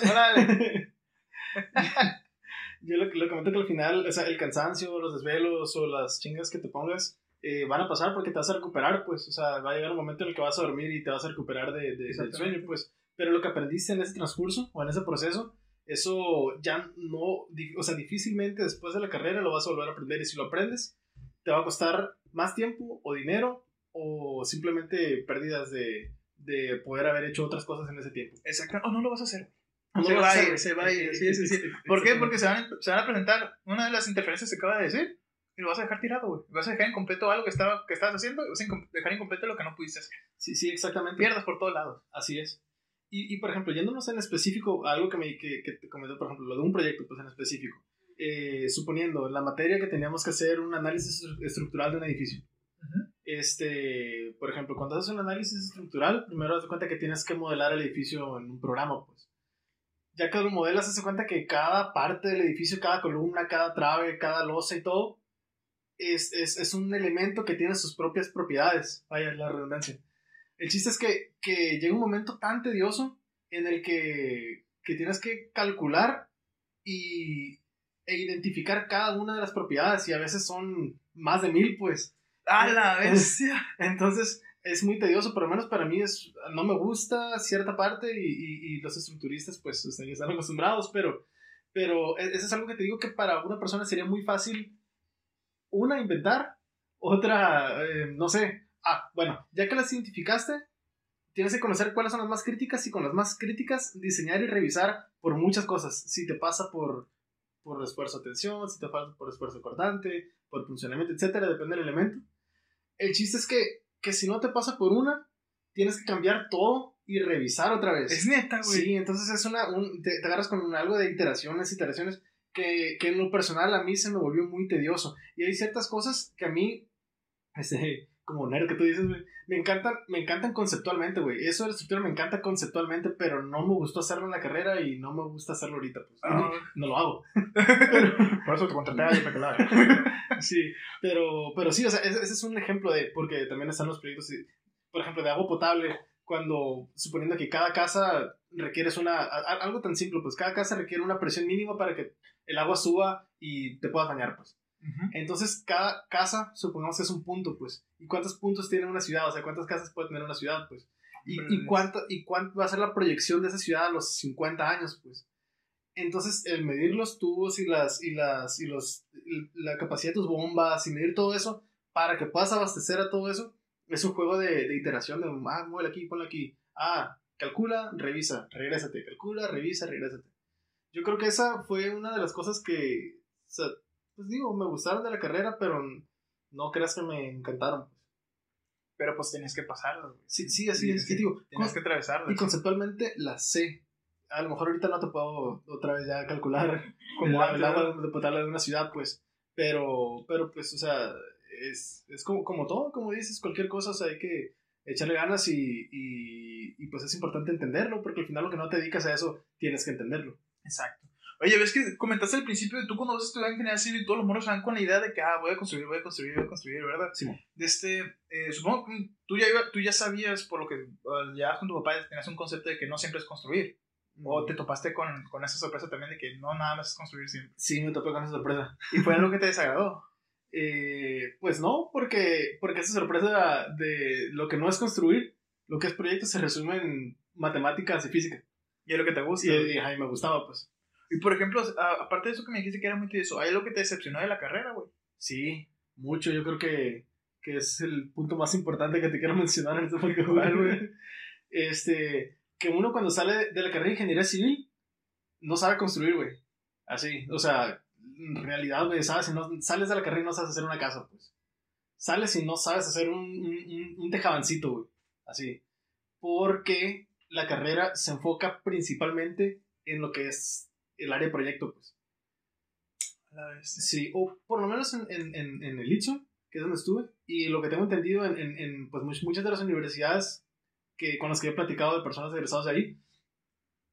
Yo le, le comento que al final, o sea, el cansancio, los desvelos o las chingas que te pongas eh, van a pasar porque te vas a recuperar, pues, o sea, va a llegar un momento en el que vas a dormir y te vas a recuperar de, de- del sueño, pues. Pero lo que aprendiste en ese transcurso o en ese proceso, eso ya no, o sea, difícilmente después de la carrera lo vas a volver a aprender y si lo aprendes, te va a costar más tiempo o dinero o simplemente pérdidas de, de poder haber hecho otras cosas en ese tiempo. Exacto. O no lo vas a hacer. No se va vas a ir, se va a ir. Sí, sí, sí. ¿Por qué? Porque se van, se van a presentar una de las interferencias que acaba de decir y lo vas a dejar tirado, güey. Vas a dejar incompleto algo que, estaba, que estabas haciendo y vas a dejar incompleto lo que no pudiste hacer. Sí, sí, exactamente. Pierdas por todos lados. Así es. Y, y por ejemplo, yéndonos en específico, a algo que, me, que, que te comentó, por ejemplo, lo de un proyecto, pues en específico. Eh, suponiendo, en la materia que teníamos que hacer un análisis estru- estructural de un edificio. Ujú. Este, por ejemplo, cuando haces un análisis estructural, primero de cuenta que tienes que modelar el edificio en un programa, pues. Ya que lo modelas, de cuenta que cada parte del edificio, cada columna, cada trave, cada losa y todo, es, es, es un elemento que tiene sus propias propiedades. Vaya la redundancia. El chiste es que, que llega un momento tan tedioso en el que, que tienes que calcular y, e identificar cada una de las propiedades y a veces son más de mil, pues. ¡A la bestia! Entonces es muy tedioso, por lo menos para mí es, no me gusta cierta parte y, y- y los estructuristas pues están, acostumbrados, pero, pero e- eso es algo que te digo que para una persona sería muy fácil, una, inventar, otra, eh, no sé, ah, bueno, ya que las identificaste, tienes que conocer cuáles son las más críticas y con las más críticas diseñar y revisar por muchas cosas, si te pasa por, por esfuerzo de tensión, si te pasa por esfuerzo cortante, por funcionamiento, etcétera, depende del elemento. El chiste es que, que si no te pasa por una, tienes que cambiar todo y revisar otra vez. Es neta, güey. Sí, entonces es una, un- te, te agarras con algo de iteraciones, iteraciones, que, que en lo personal a mí se me volvió muy tedioso. Y hay ciertas cosas que a mí, este, como nerd que tú dices, güey, me encantan, me encantan conceptualmente, güey. Eso de la estructura me encanta conceptualmente, pero no me gustó hacerlo en la carrera y no me gusta hacerlo ahorita, pues. Ah. No lo hago. Por eso te contraté a para que lo haga. Sí, pero, pero sí, o sea, ese, ese es un ejemplo de, porque también están los proyectos, y, por ejemplo, de agua potable, cuando, suponiendo que cada casa requieres una, a- algo tan simple, pues cada casa requiere una presión mínima para que el agua suba y te puedas bañar, pues. Entonces, cada casa, supongamos que es un punto, pues. ¿Y cuántos puntos tiene una ciudad? O sea, ¿cuántas casas puede tener una ciudad, pues? ¿Y, y, cuánto, ¿Y cuánto va a ser la proyección de esa ciudad a los 50 años, pues? Entonces, el medir los tubos y las y las y los y la capacidad de tus bombas y medir todo eso para que puedas abastecer a todo eso es un juego de, de iteración de ah, muévele aquí, ponle aquí. Ah, calcula, revisa, regrésate, calcula, revisa, regrésate. Yo creo que esa fue una de las cosas que o sea, pues digo, me gustaron de la carrera, pero no creas que me encantaron. Pero pues tenías que pasarlo, güey. Sí, sí, así Sí, es. sí. Y digo, Tenías que atravesarlo. y conceptualmente la sé. A lo mejor ahorita no te puedo otra vez ya calcular Como el, agua de potable de una ciudad, pues. Pero, pero pues, o sea, es, es como, como todo, como dices, cualquier cosa, o sea, hay que echarle ganas y, y, y, pues es importante entenderlo, porque al final lo que no te dedicas a eso, tienes que entenderlo. Exacto. Oye, ves que comentaste al principio de tú cuando vas a estudiar ingeniería civil, todos los moros se van con la idea de que, ah, voy a construir, voy a construir, voy a construir, ¿verdad? Sí. De este, eh, supongo que tú ya, iba- tú ya sabías, por lo que uh, ya con tu papá tenías un concepto de que no siempre es construir. O te topaste con, con esa sorpresa también de que no nada más es construir siempre. Sí, me topé con esa sorpresa. Y fue algo que te desagradó. Eh, pues no, porque, porque esa sorpresa de lo que no es construir, lo que es proyecto, se resume en matemáticas y física. Y es lo que te gusta. Y, y, ajá, y me gustaba, pues. Y por ejemplo, a- aparte de eso que me dijiste que era muy tedioso, ¿hay algo que te decepcionó de la carrera, güey? Sí, mucho. Yo creo que, que es el punto más importante que te quiero mencionar en este podcast, güey. Este, que uno cuando sale de la carrera de ingeniería civil no sabe construir, güey. Así, o sea, en realidad, güey, sabes, si no sales de la carrera y no sabes hacer una casa, pues. Sales y no sabes hacer un, un, un- un tejabancito, güey. Así. Porque la carrera se enfoca principalmente en lo que es el área de proyecto, pues. La vez. Sí, o por lo menos en, en, en, en el ITSO, que es donde estuve, y lo que tengo entendido en, pues, much- muchas de las universidades que, con las que he platicado de personas egresadas de ahí,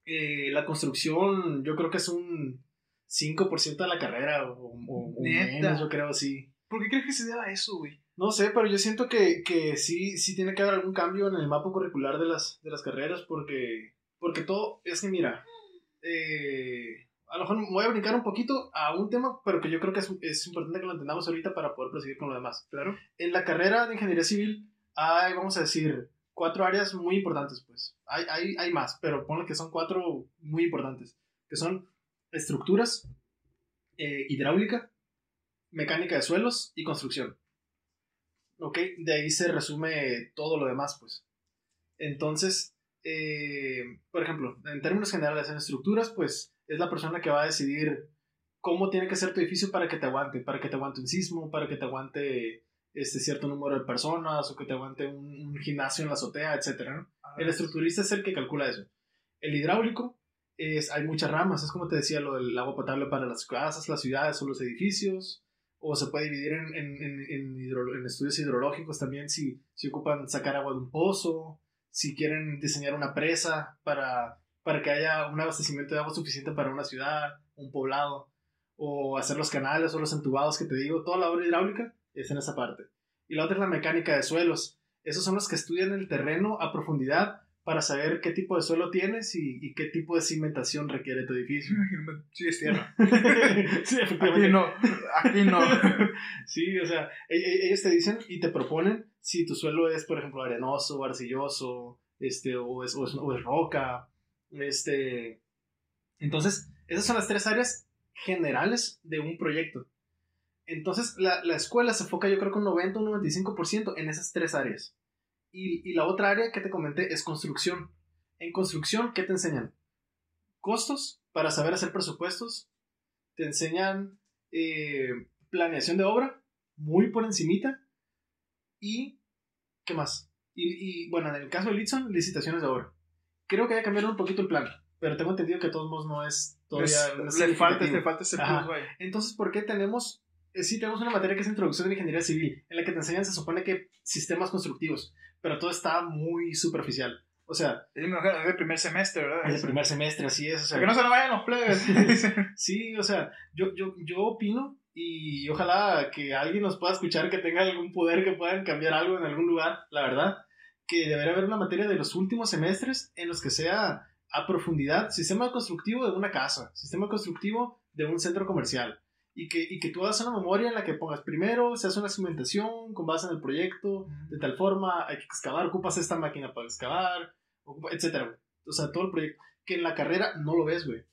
eh, la construcción yo creo que es un 5% de la carrera, o, o- o menos, yo creo, sí. ¿Por qué crees que se deba eso, güey? No sé, pero yo siento que, que sí, sí tiene que haber algún cambio en el mapa curricular de las, de las carreras porque, porque todo, es que mira, eh, a lo mejor me voy a brincar un poquito a un tema, pero que yo creo que es, es importante que lo entendamos ahorita para poder proseguir con lo demás. Claro. En la carrera de ingeniería civil hay, vamos a decir, cuatro áreas muy importantes, pues. Hay, hay, hay más, pero ponle que son cuatro muy importantes, que son estructuras, eh, hidráulica, mecánica de suelos y construcción. Ok, de ahí se resume todo lo demás, pues. Entonces, eh, por ejemplo, en términos generales, en estructuras, pues es la persona que va a decidir cómo tiene que ser tu edificio para que te aguante, para que te aguante un sismo, para que te aguante este cierto número de personas o que te aguante un, un gimnasio en la azotea, etcétera, ¿no? A la El estructurista es el que calcula eso. El hidráulico es, hay muchas ramas, es como te decía, lo del agua potable para las casas, las ciudades o los edificios, o se puede dividir en, en, en, en hidro- estudios hidrológicos también si, si ocupan sacar agua de un pozo, si quieren diseñar una presa para, para que haya un abastecimiento de agua suficiente para una ciudad, un poblado, o hacer los canales o los entubados que te digo, toda la obra hidráulica es en esa parte. Y la otra es la mecánica de suelos. Esos son los que estudian el terreno a profundidad para saber qué tipo de suelo tienes y, y qué tipo de cimentación requiere tu edificio. Sí, es tierra. sí, Aquí no. Aquí no. Sí, o sea, e- e- ellos te dicen y te proponen si tu suelo es, por ejemplo, arenoso, arcilloso, este, o es, o es, o roca, este... Entonces, esas son las tres áreas generales de un proyecto. Entonces, la, la escuela se enfoca yo creo que un 90 o un 95% en esas tres áreas. Y, y la otra área que te comenté es construcción. En construcción, ¿qué te enseñan? Costos para saber hacer presupuestos. Te enseñan eh, planeación de obra, muy por encimita. Y, ¿qué más? Y, y, bueno, en el caso de Litson, licitaciones de obra. Creo que hay que cambiar un poquito el plan, pero tengo entendido que de todos modos no es todavía... No es le falta, le falta ese plus, vaya. Entonces, ¿por qué tenemos... eh, sí, tenemos una materia que es Introducción de Ingeniería Civil, en la que te enseñan, se supone que sistemas constructivos, pero todo está muy superficial. O sea, Es el primer semestre, ¿verdad? es el primer semestre, así es. O sea, que no se nos vayan los plebes. Sí, o sea, yo, yo, yo opino y ojalá que alguien nos pueda escuchar que tenga algún poder que puedan cambiar algo en algún lugar, la verdad, que debería haber una materia de los últimos semestres en los que sea a profundidad sistema constructivo de una casa, sistema constructivo de un centro comercial. Y que, y que tú hagas una memoria en la que pongas primero, se hace una cimentación con base en el proyecto, de tal forma, hay que excavar, ocupas esta máquina para excavar, etcétera. O sea, todo el proyecto. Que en la carrera no lo ves, güey.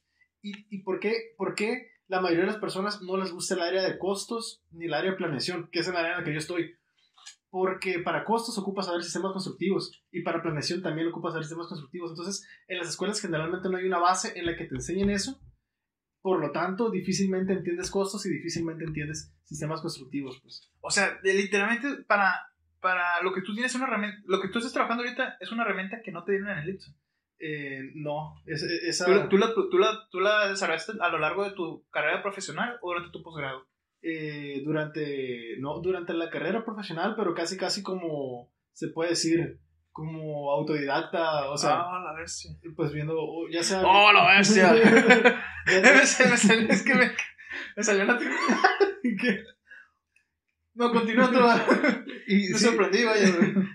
¿Y, y por, qué, por qué la mayoría de las personas no les gusta el área de costos ni el área de planeación, que es el área en la que yo estoy? Porque para costos ocupas saber sistemas constructivos y para planeación también ocupas saber sistemas constructivos. Entonces, en las escuelas generalmente no hay una base en la que te enseñen eso. Por lo tanto, difícilmente entiendes costos y difícilmente entiendes sistemas constructivos. Pues. O sea, literalmente para, para lo que tú tienes una herramienta, lo que tú estás trabajando ahorita es una herramienta que no te dieron en el Litson. Eh, no, es- esa... ¿Tú, la- tú, la, tú, la, ¿Tú la desarrollaste a lo largo de tu carrera profesional o durante tu posgrado? eh, durante, no durante la carrera profesional, pero casi, casi como se puede decir, como autodidacta, o sea, ah, la bestia. pues viendo, ya sea... ¡Oh, la bestia! Es que me, me salió una... ¿Qué? No, continúa y, Me sí, sorprendí, vaya.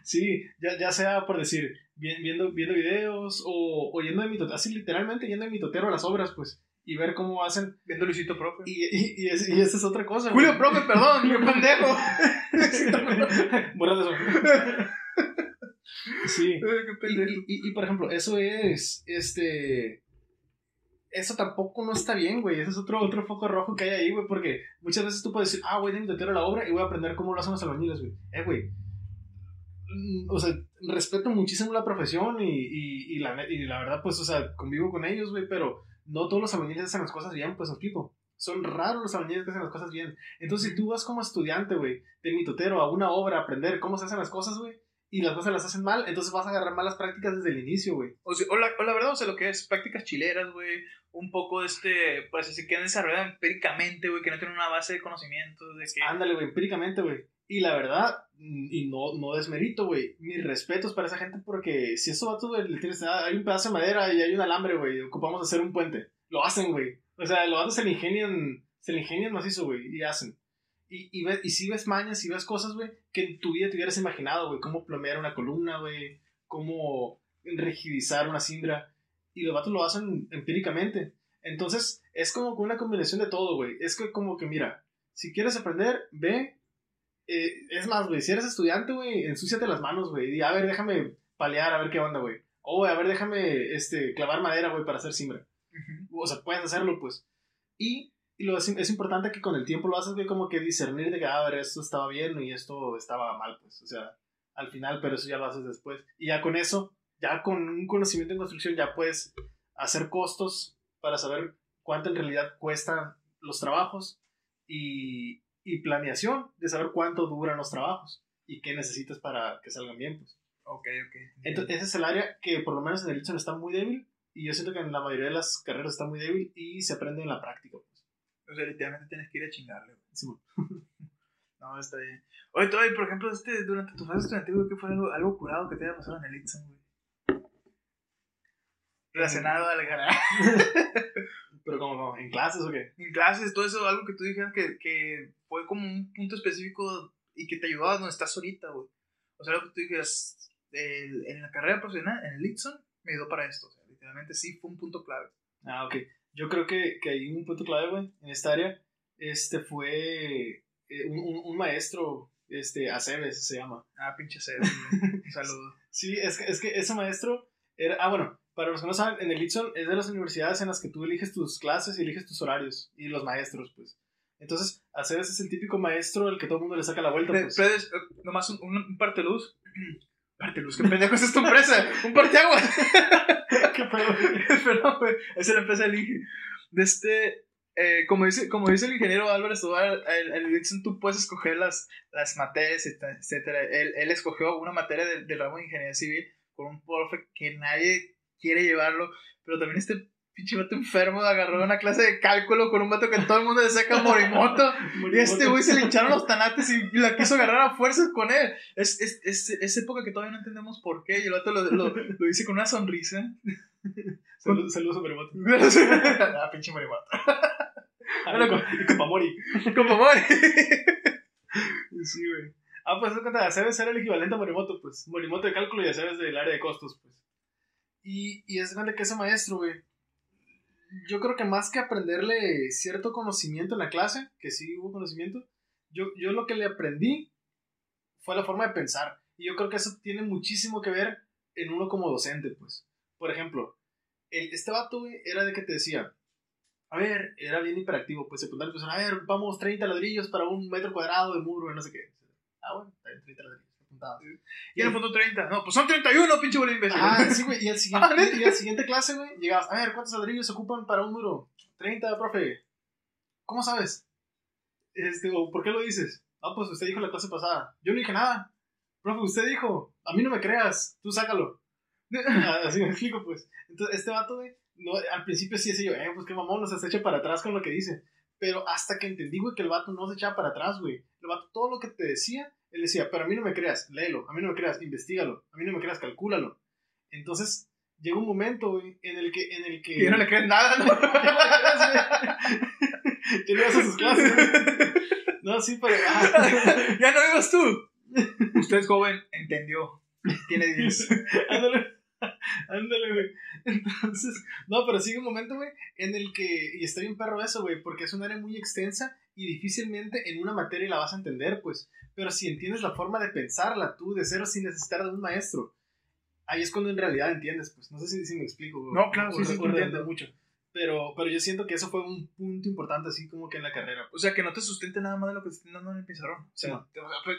sí, ya, ya sea por decir, viendo, viendo videos o, o yendo de mitotero, así literalmente yendo de mitotero a las obras, pues, y ver cómo hacen, Viendo Luisito Profe. y, y, y, es- y esa es otra cosa. güey. Julio Profe, perdón, qué pendejo. Eso. Sí. Qué Y, pendejo. y- por ejemplo, eso es, este, eso tampoco no está bien, güey. Ese es otro, otro foco rojo que hay ahí, güey, porque muchas veces tú puedes decir, ah, voy de mitotero a la obra y voy a aprender cómo lo hacen los albañiles, güey. Eh, güey. Mm, O sea, respeto muchísimo la profesión y, y, y la, y la verdad, pues, o sea, convivo con ellos, güey, pero no todos los albañiles hacen las cosas bien, pues, explico. Son raros los albañiles que hacen las cosas bien. Entonces, si tú vas como estudiante, güey, de mitotero a una obra a aprender cómo se hacen las cosas, güey, y las cosas las hacen mal, entonces vas a agarrar malas prácticas desde el inicio, güey. O, sea, o, la, o la verdad, o sea, lo que es prácticas chileras, güey, un poco de este, pues así que han desarrollado empíricamente, güey, que no tienen una base de conocimientos, de que... Ándale, güey, empíricamente, güey. Y la verdad, mm, y no, no desmerito, güey, mis respetos para esa gente porque si eso va todo, le tienes, ah, hay un pedazo de madera y hay un alambre, güey, ocupamos hacer un puente. Lo hacen, güey. O sea, lo hacen, se le ingenian, se le ingenian macizo, güey, y hacen. Y, y, ves, y si ves mañas, si ves cosas, güey, que en tu vida te hubieras imaginado, güey, cómo plomear una columna, güey, cómo rigidizar una cimbra. Y los vatos lo hacen empíricamente. Entonces, es como una combinación de todo, güey. Es que como que, mira, si quieres aprender, ve. Eh, es más, güey, si eres estudiante, güey, ensúciate las manos, güey. Y a ver, déjame palear, a ver qué onda, güey. O, a ver, déjame este, clavar madera, güey, para hacer cimbra. O sea, puedes hacerlo, pues. Y y lo es, es, importante que con el tiempo lo haces, güey, como que discernir de que, ah, a ver, esto estaba bien y esto estaba mal, pues. O sea, al final, pero eso ya lo haces después. Y ya con eso, ya con un conocimiento en construcción, ya puedes hacer costos para saber cuánto en realidad cuestan los trabajos y, y planeación de saber cuánto duran los trabajos y qué necesitas para que salgan bien, pues. Ok, ok. Entonces, ese es el área que por lo menos en el Itson está muy débil y yo siento que en la mayoría de las carreras está muy débil y se aprende en la práctica. Pues. O sea, literalmente tienes que ir a chingarle, güey. Sí, no, está bien. Oye, todavía, por ejemplo, este, durante tu fase estudiantil, ¿qué fue algo, algo curado que te haya pasado en el Itson, güey? Relacionado al ganar. Pero como, ¿en clases o qué? En clases, todo eso, algo que tú dijeras que, que fue como un punto específico y que te ayudaba donde estás ahorita, güey. O sea, lo que tú dijeras, el, en la carrera profesional, en el Itson, me ayudó para esto. O sea, literalmente sí fue un punto clave. Ah, ok. Yo creo que, que hay un punto clave, güey, en esta área. Este fue eh, un, un, un, maestro, este, Aceves se llama. Ah, pinche Aceves, un saludo. sí, es que, es que ese maestro era, ah, bueno, para los que no saben, en el Itson es de las universidades en las que tú eliges tus clases y eliges tus horarios y los maestros, pues. Entonces, Aceves es el típico maestro al que todo el mundo le saca la vuelta, pues. Eh, nomás un, un, parte luz. Parte luz, qué pendejo es esta empresa. un parteaguas. qué pedo. Pero, güey, esa es la empresa del Inge. De este, eh, como, dice, como dice el ingeniero Álvaro Escobar, el, el Dixon tú puedes escoger las, las materias, etcétera. Él, él escogió una materia del de ramo de ingeniería civil con un profe que nadie quiere llevarlo, pero también este pinche vato enfermo agarró una clase de cálculo con un vato que todo el mundo le saca Morimoto. y este güey se le hincharon los tanates y la quiso agarrar a fuerzas con él. Es, es, es, es, época que todavía no entendemos por qué. Y el vato lo, lo, lo dice con una sonrisa. Saludos, saludos a Morimoto. ah, pinche Morimoto. y compa Mori. Compa Mori. sí, güey. Ah, pues cuenta, Aceves era el equivalente a Morimoto, pues. Morimoto de cálculo y Aceves del área de costos, pues. Y, y es grande que ese maestro, güey. Yo creo que más que aprenderle cierto conocimiento en la clase, que sí hubo conocimiento, yo, yo lo que le aprendí fue la forma de pensar. Y yo creo que eso tiene muchísimo que ver en uno como docente, pues. Por ejemplo, el, este vato, güey, era de que te decía, a ver, era bien hiperactivo, pues secundario, pues, a ver, vamos 30 ladrillos para un metro cuadrado de muro, no sé qué. Ah, bueno, está bien, 30 ladrillos. Apuntado. Y en el fondo 30. No, pues son 31, pinche boludo imbécil. Ah, sí, güey. Y al siguiente, y al siguiente clase, güey, llegabas, a ver, ¿cuántos ladrillos se ocupan para un muro? 30, profe. ¿Cómo sabes? Este, o ¿por qué lo dices? Ah, pues usted dijo la clase pasada. Yo no dije nada. Profe, usted dijo, a mí no me creas, tú sácalo. Así me explico, pues. Entonces, este vato, güey, no, al principio sí decía yo, eh, pues qué mamón, no se echa para atrás con lo que dice. Pero hasta que entendí, güey, que el vato no se echaba para atrás, güey. El vato, todo lo que te decía, él decía, pero a mí no me creas, léelo, a mí no me creas, investigalo, a mí no me creas, calcúlalo. Entonces, llega un momento, güey, en el que... En el que... Y no le crees nada, ¿no? que no a sus clases, No, sí, pero... ya no vivas tú. Usted es joven, entendió. Tiene 10. Ándale. Ándale, güey. Entonces, no, pero sigue un momento, güey, en el que, y está bien perro eso, güey, porque es un área muy extensa y difícilmente en una materia la vas a entender, pues. Pero si entiendes la forma de pensarla tú de cero sin necesitar de un maestro, ahí es cuando en realidad entiendes, pues. No sé si, si me explico. Güey. No, claro, sí, sí, entiendo mucho. Pero, pero yo siento que eso fue un punto importante, así como que en la carrera. O sea, que no te sustente nada más de lo que te estén dando en el pizarrón. O sea, no.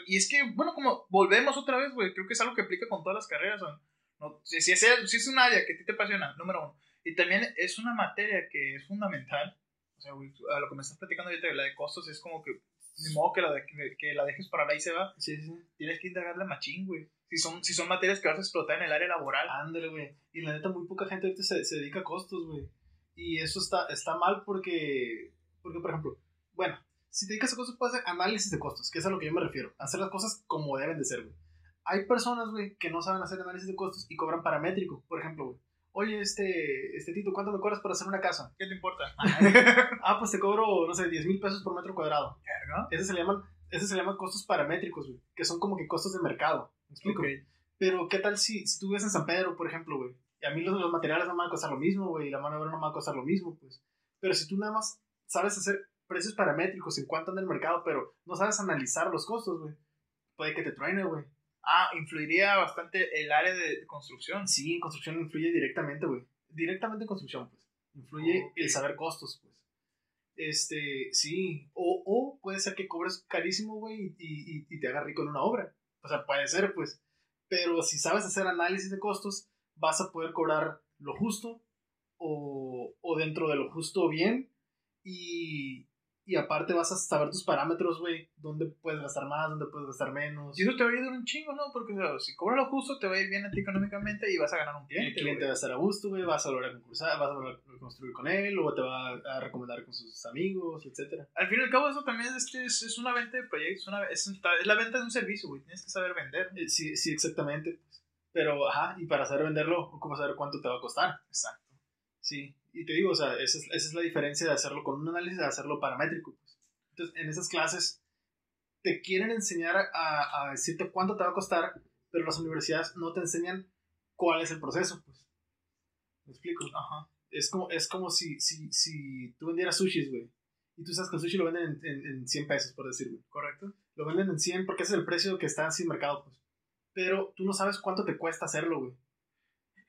y es que, bueno, como volvemos otra vez, güey, creo que es algo que aplica con todas las carreras. ¿no? No, si, si, es, si es un área que a ti te apasiona, número uno. Y también es una materia que es fundamental. O sea, güey, a lo que me estás platicando ahorita, la de costos, es como que ni modo que la, de, que, que la dejes para ahí y se va. Sí, sí. Tienes que indagarle machín, güey. Si son, si son materias que vas a explotar en el área laboral. Ándale, güey. Y la neta, muy poca gente ahorita se, se dedica a costos, güey. Y eso está, está mal porque, porque, por ejemplo, bueno, si te dedicas a costos, puedes hacer análisis de costos, que es a lo que yo me refiero. Hacer las cosas como deben de ser, güey. Hay personas, güey, que no saben hacer análisis de costos y cobran paramétrico, por ejemplo, güey. Oye, este, este Tito, ¿cuánto me cobras para hacer una casa? ¿Qué te importa? ah, pues te cobro, no sé, 10 mil pesos por metro cuadrado. ¿No? Ese se le llaman, ese se le llaman costos paramétricos, güey, que son como que costos de mercado. ¿Me explico? Ok. Pero, ¿qué tal si, si tú vives en San Pedro, por ejemplo, güey? Y a mí los, los materiales no me van a costar lo mismo, güey, y la mano de obra no me va a costar lo mismo, pues. Pero si tú nada más sabes hacer precios paramétricos en cuánto anda el mercado, pero no sabes analizar los costos, güey, puede que te truene, güey. Ah, influiría bastante el área de construcción. Sí, en construcción influye directamente, güey. Directamente en construcción, pues. Influye Ok. el saber costos, pues. Este, sí. O, o puede ser que cobres carísimo, güey, y, y, y te hagas rico en una obra. O sea, puede ser, pues. Pero si sabes hacer análisis de costos, vas a poder cobrar lo justo o, o dentro de lo justo bien. Y, y aparte vas a saber tus parámetros, güey. Dónde puedes gastar más, dónde puedes gastar menos. Y eso te va a ayudar un chingo, ¿no? Porque o sea, si cobras lo justo, te va a ir bien a ti económicamente y vas a ganar un El cliente. cliente güey. va a estar a gusto, güey, vas a lograr concursar, vas a lograr construir con él, o te va a recomendar con sus amigos, etcétera. Al fin y al cabo, eso también es, este, es, es una venta de proyectos, una, es, es la venta de un servicio, güey. Tienes que saber vender. Eh, Sí, sí, exactamente. Pero, ajá, y para saber venderlo, ocupas saber cuánto te va a costar. Exacto. Sí, y te digo, o sea, esa es, esa es la diferencia de hacerlo con un análisis de hacerlo paramétrico. Pues. Entonces, en esas clases te quieren enseñar a, a decirte cuánto te va a costar, pero las universidades no te enseñan cuál es el proceso, pues. ¿Me explico? Ajá. Es como, es como si, si, si tú vendieras sushis, güey. Y tú sabes que el sushi lo venden en, en, en 100 pesos, por decir, güey. ¿Correcto? Lo venden en 100 porque ese es el precio que está en mercado, pues. Pero tú no sabes cuánto te cuesta hacerlo, güey.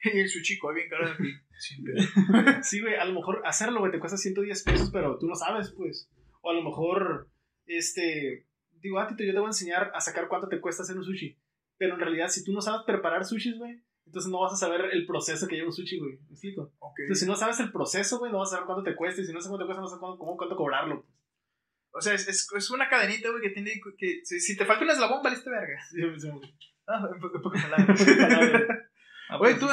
Y el sushi, es bien caro aquí. Siempre. Sí, güey, a lo mejor hacerlo, güey, te cuesta 110 pesos, pero tú no sabes, pues. O a lo mejor, este, digo, a ti te- yo te voy a enseñar a sacar cuánto te cuesta hacer un sushi. Pero en realidad, si tú no sabes preparar sushis, güey, entonces no vas a saber el proceso que lleva un sushi, güey. ¿Me explico? Ok. Entonces, si no sabes el proceso, güey, no vas a saber cuánto te cuesta. Y si no sabes cuánto te cuesta, no sabes cuánto, cómo- cuánto cobrarlo, pues. O sea, es, es, es una cadenita, güey, que tiene que... Si, si te falta un eslabón, valiste verga. Sí, sí. Ah, en pocas palabras. Ah, Oye, pues, tú,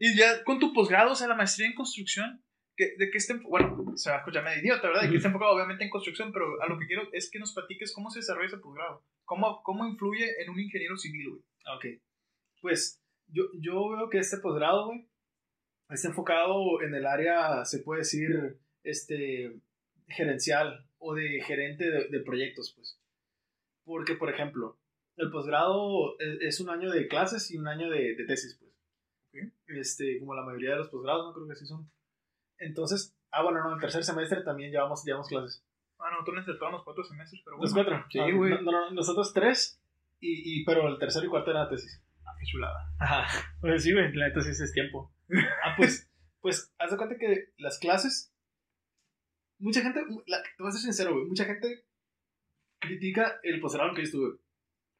y ya con tu posgrado, o sea, la maestría en construcción, que, ¿de qué está Bueno, se va a escuchar medio idiota, ¿verdad? De que está enfocado obviamente en construcción, pero a lo que quiero es que nos platiques cómo se desarrolla ese posgrado. ¿Cómo, cómo influye en un ingeniero civil, güey? Ok. Pues yo, yo veo que este posgrado, güey, está enfocado en el área, se puede decir, este, gerencial o de gerente de, de proyectos, pues. Porque, por ejemplo, el posgrado es, es un año de clases y un año de, de tesis, pues. Ok. Este, como la mayoría de los posgrados, no creo que así son. Entonces, ah, bueno, no, en tercer semestre también llevamos, llevamos clases. Ah, no, tú no todos los cuatro semestres, pero bueno. ¿Los cuatro? Sí, Ah, güey. No, no, nosotros tres, y, y, pero el tercero y cuarto era tesis. Ah, qué chulada. Ajá. Pues sí, güey, la sí es tiempo. Ah, pues, pues, haz de cuenta que las clases. Mucha gente, la- te voy a ser sincero, güey, mucha gente critica el posgrado en que yo estuve.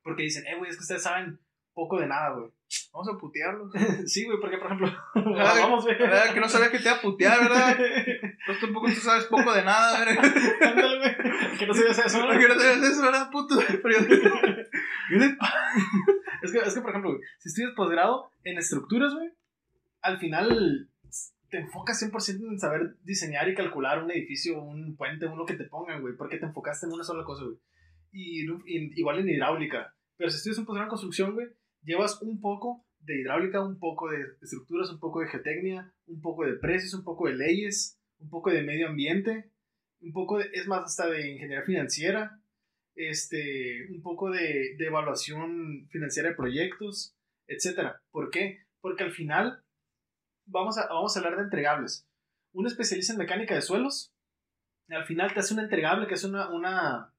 Porque dicen, eh, güey, es que ustedes saben poco de nada, güey. Vamos a putearlos. sí, güey, porque, por ejemplo, vamos, güey. ¿Verdad? Que no sabía que te iba a putear, ¿verdad? Pues tampoco tú sabes poco de nada, ¿verdad? Ándale, güey. Que no sabías eso, ¿no? Que no sabías eso, ¿verdad, puto? Es que, es que, por ejemplo, güey, si estudias posgrado en estructuras, güey, al final te enfocas 100% en saber diseñar y calcular un edificio, un puente, uno que te pongan, güey, porque te enfocaste en una sola cosa, güey. Y, y- igual en hidráulica. Pero si estudias un posgrado en construcción, güey, llevas un poco de hidráulica, un poco de estructuras, un poco de geotecnia, un poco de precios, un poco de leyes, un poco de medio ambiente, un poco de, es más, hasta de ingeniería financiera, este, un poco de, evaluación financiera de proyectos, etcétera. ¿Por qué? Porque al final vamos a, vamos a hablar de entregables. Un especialista en mecánica de suelos, al final te hace un entregable que es una, una,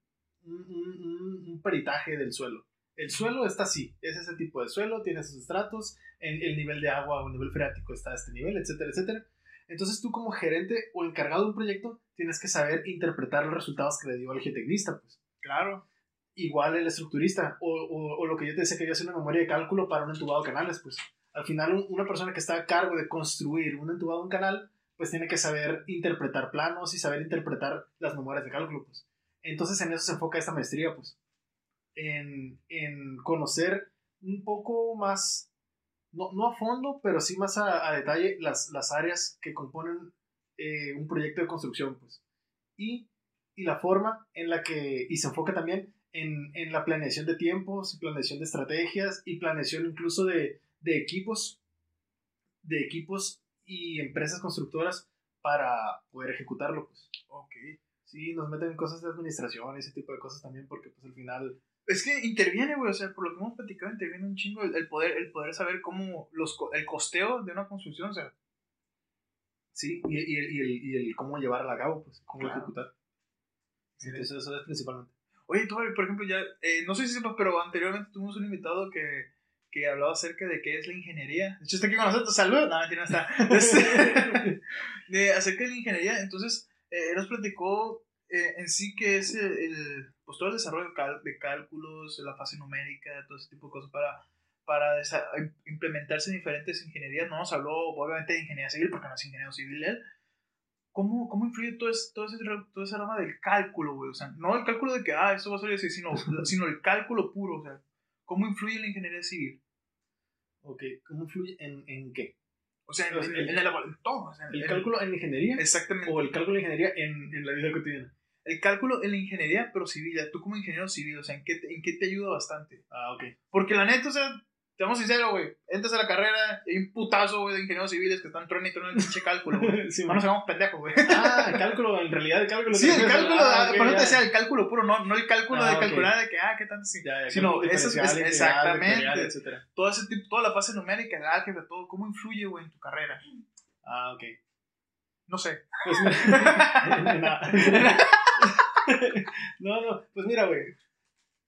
un, un- un- un peritaje del suelo. El suelo está así, es ese tipo de suelo, tiene sus estratos, el, el nivel de agua o nivel freático está a este nivel, etcétera, etcétera. Entonces tú como gerente o encargado de un proyecto tienes que saber interpretar los resultados que le dio al geotecnista, pues Claro. igual el estructurista o, o- o lo que yo te decía que yo hacía una memoria de cálculo para un entubado de canales, pues al final un- una persona que está a cargo de construir un entubado de un canal, pues tiene que saber interpretar planos y saber interpretar las memorias de cálculo, pues. Entonces en eso se enfoca esta maestría, pues, en, en conocer un poco más, no, no a fondo, pero sí más a, a detalle las, las áreas que componen eh, un proyecto de construcción, pues. Y, y la forma en la que, y se enfoca también en, en la planeación de tiempos, planeación de estrategias y planeación incluso de, de equipos, de equipos y empresas constructoras para poder ejecutarlo, pues. Ok. Sí, nos meten en cosas de administración, ese tipo de cosas también, porque pues al final... Es que interviene, güey, o sea, por lo que hemos platicado, interviene un chingo el, el poder, el poder saber cómo los, el costeo de una construcción, o sea, Sí, y, y, el, y, el, y el cómo llevarla a cabo, pues, cómo Claro. ejecutar. Entonces eso es principalmente. Oye, tú, por ejemplo, ya, eh, no sé si sepas, pero anteriormente tuvimos un invitado que, que hablaba acerca de qué es la ingeniería. De hecho, está aquí con nosotros. ¡Salud! No, mentira, no está. De, acerca de la ingeniería. Entonces, eh, él nos platicó eh, en sí que es el, el- pues, todo el desarrollo de, cálculos, la fase numérica, todo ese tipo de cosas para, para implementarse en diferentes ingenierías. No nos habló, obviamente, de ingeniería civil, porque no es ingeniero civil él. ¿Cómo, ¿Cómo influye todo, ese, todo, ese, todo ese rama del cálculo, güey? O sea, no el cálculo de que, ah, esto va a salir así, sino, sino el cálculo puro, o sea, ¿cómo influye la ingeniería civil? Ok, ¿cómo influye en, en qué? O sea, en, sea, en- el- en el, en todo, o sea, ¿El en- cálculo en ingeniería? Exactamente. ¿O el cálculo de ingeniería en, en la vida cotidiana? El cálculo en la ingeniería, pero civil, tú como ingeniero civil, o sea, ¿en qué te, en qué te ayuda bastante? Ah, ok. Porque la neta, o sea, te vamos sinceros, güey, entras a la carrera y hay un putazo, güey, de ingenieros civiles que están trueno y el pinche cálculo, güey. sí, No nos hagamos pendejos, güey. Ah, el cálculo, en realidad el cálculo. Sí, el cálculo, Ah, por eso te decía el cálculo puro, no, no el cálculo Ah, de calcular de que, ah, qué tanto sí. Ya, ya, sino eso es- exactamente. etcétera. Todo ese tipo, toda la fase numérica, el álgebra, todo, ¿cómo influye, güey, en tu carrera? Ah, ok. No sé. Pues mira. no, no, pues mira, güey.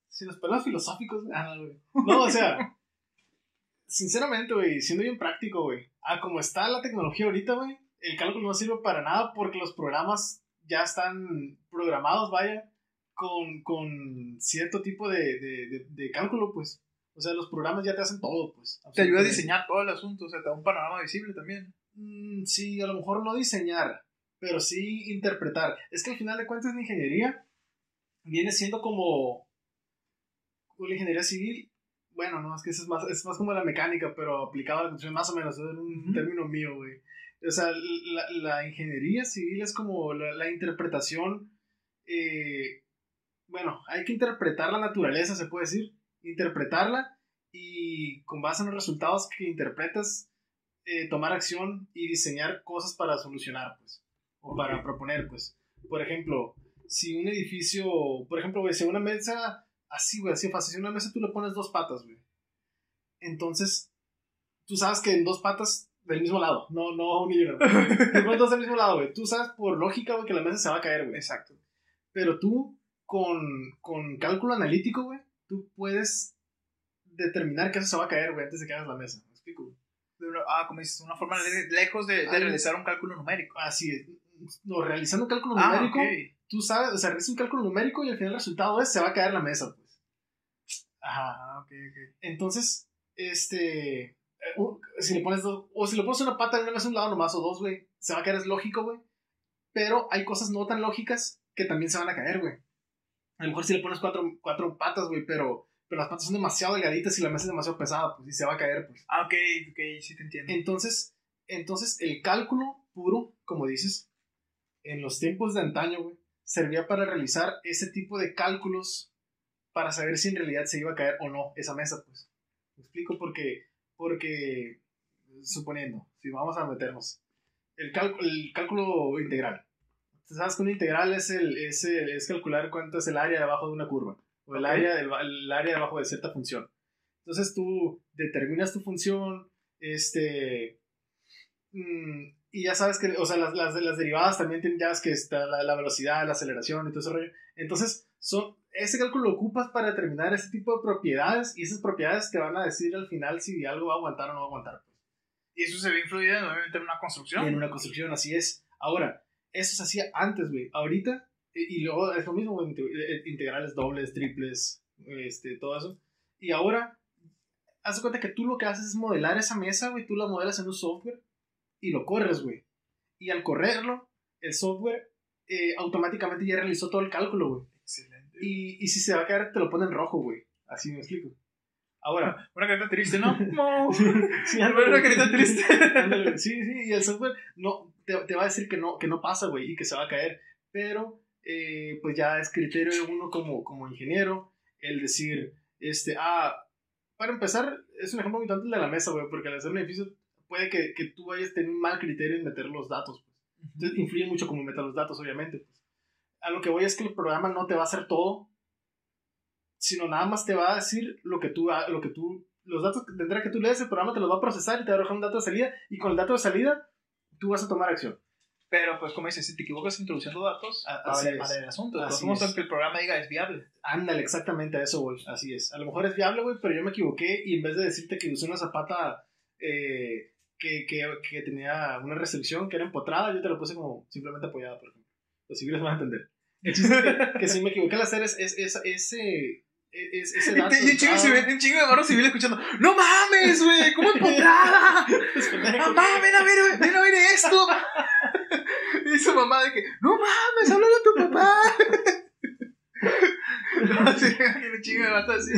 Si los pelos filosóficos. Ah, no, güey. No, o sea, sinceramente, güey, siendo bien práctico, güey. Ah, como está la tecnología ahorita, güey, el cálculo no sirve para nada porque los programas ya están programados, vaya, con, con cierto tipo de, de, de, de cálculo, pues. O sea, los programas ya te hacen todo, pues. Te ayuda a diseñar todo el asunto, o sea, te da un panorama visible también. Mm, sí, a lo mejor no diseñar, pero sí interpretar. Es que al final de cuentas la ingeniería viene siendo como la ingeniería civil. Bueno, no, es que eso es más, es más como la mecánica, pero aplicado a la construcción, más o menos, es un término mío, güey. O sea, la, la ingeniería civil es como la, la interpretación. eh, bueno, hay que interpretar la naturaleza, se puede decir. Interpretarla y con base en los resultados que interpretas, eh, tomar acción y diseñar cosas para solucionar, pues, o para Ok. proponer, pues. Por ejemplo, si un edificio, por ejemplo, güey, si una mesa, así, güey, así fácil, si una mesa tú le pones dos patas, güey. Entonces, tú sabes que en dos patas del mismo lado, no, no un hilo. Le pones dos del mismo lado, güey. Tú sabes por lógica, güey, que la mesa se va a caer, güey. Exacto. Pero tú, con, con cálculo analítico, güey, tú puedes determinar que eso se va a caer, güey, antes de que hagas la mesa. ¿Me explico? güey? Ah, como dices, una forma de- lejos de, de realizar un cálculo numérico. Así es. No, realizando un cálculo Ah, numérico, tú sabes, o sea, realizas un cálculo numérico y al final el resultado es se va a caer la mesa, pues. Ajá. Ah, ok, ok. Entonces, este. eh, si le pones dos. O si le pones una pata en una mesa a un lado nomás o dos, güey. Se va a caer, es lógico, güey. Pero hay cosas no tan lógicas que también se van a caer, güey. A lo mejor si le pones cuatro, cuatro patas, güey, pero, pero las patas son demasiado delgaditas y la mesa es demasiado pesada, pues, y se va a caer, pues. Ah, ok, ok, sí te entiendo. Entonces, entonces el cálculo puro, como dices, en los tiempos de antaño, güey, servía para realizar ese tipo de cálculos para saber si en realidad se iba a caer o no esa mesa, pues. Me explico porque, porque, suponiendo, si vamos a meternos, el, cálculo el cálculo integral. Sabes que un integral es, el, es, el- es calcular cuánto es el área debajo de una curva, o el, Ok. área, del- el área debajo de cierta función. Entonces tú determinas tu función, este, mm, y ya sabes que, o sea, las, las, las derivadas también tienen, ya que está la, la velocidad, la aceleración y todo ese rollo. Entonces, son, ese cálculo lo ocupas para determinar ese tipo de propiedades y esas propiedades te van a decir al final si algo va a aguantar o no va a aguantar. Y eso se ve influido obviamente en una construcción. En una construcción, así es. Ahora, eso se hacía antes, güey. Ahorita, y, y luego es lo mismo, güey, eh, integrales dobles, triples, este, todo eso. Y ahora, haz de cuenta que tú lo que haces es modelar esa mesa, güey. Tú la modelas en un software y lo corres, güey. Y al correrlo, el software eh, automáticamente ya realizó todo el cálculo, güey. Excelente. Y, y si se va a caer, te lo pone en rojo, güey. Así me explico. Ahora, Una carita triste, ¿no? No. sí, Una ándale, carita triste. ándale, sí, sí, y el software no, te, te va a decir que no, que no pasa, güey, y que se va a caer. Pero, eh, pues ya es criterio de uno como, como ingeniero el decir, este, ah, para empezar, es un ejemplo muy tonto el de la mesa, güey, porque al hacer un edificio puede que, que tú vayas a tener un mal criterio en meter los datos, pues. Entonces influye mucho cómo metas los datos, obviamente. Pues. A lo que voy es que el programa no te va a hacer todo, sino nada más te va a decir lo que tú, ha- lo que tú, los datos que tendrá que tú lees, el programa te los va a procesar y te va a arrojar un dato de salida, y con el dato de salida tú vas a tomar acción. Pero, pues, como dices, si te equivocas introduciendo datos, así es. el asunto. Así Como es. que el programa diga es viable. Ándale, exactamente a eso, güey. Así es. A lo mejor es viable, güey, pero yo me equivoqué y en vez de decirte que usé una zapata eh, que, que, que tenía una restricción, que era empotrada, yo te lo puse como simplemente apoyada, por ejemplo. Los civiles van a entender. El chiste es que, que si me equivoqué al hacer es, es, es- ese, es- ese Y dato. te- y un chingo, ah, civil, un chingo de barro civil escuchando. ¡No mames, güey! ¿Cómo empotrada? es pendejo, ¡Mamá, ven a ver, ven a ver esto! Y su mamá de que, ¡No mames, háblale a tu papá! No, sí, un chingo de vato así.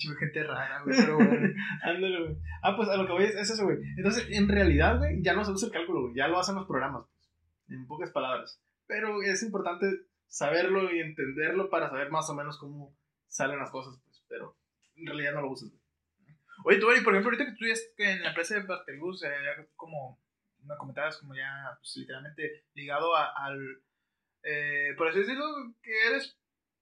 Pinche gente rara, güey, pero bueno. Ándale, güey. Ah, pues a lo que voy es, es eso, güey. Entonces, en realidad, güey, ya no se usa el cálculo, güey. Ya lo hacen los programas, pues. En pocas palabras. Pero es importante saberlo y entenderlo para saber más o menos cómo salen las cosas, pues. Pero en realidad no lo usas, güey. Oye, tú, Ari, por ejemplo, ahorita que tú ya en la empresa de Bartelbus, eh, ya como me comentabas, como ya pues, literalmente ligado a- al. Eh, por así decirlo, que eres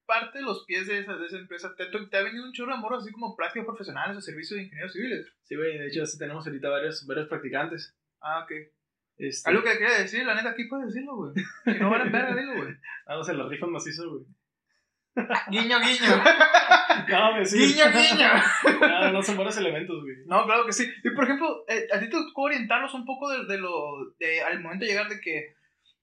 parte de los pies de esa, de esa empresa. ¿Te, te ha venido un chorro de amor así como prácticas profesionales o servicios de ingenieros civiles? Sí, güey. De hecho, sí tenemos ahorita varios, varios practicantes. Ah, ok. Este, Algo que quería decir, la neta, aquí puedes decirlo, güey. No van a verga, dilo, güey. Ah, o sea, las rifas macizo, güey. Guiño, guiño. No, güey, sí. Guiño, guiño. No, no son buenos elementos, güey. No, claro que sí. Y por ejemplo, eh, a ti te tocó orientarlos un poco de, de lo. De, al momento de llegar de que.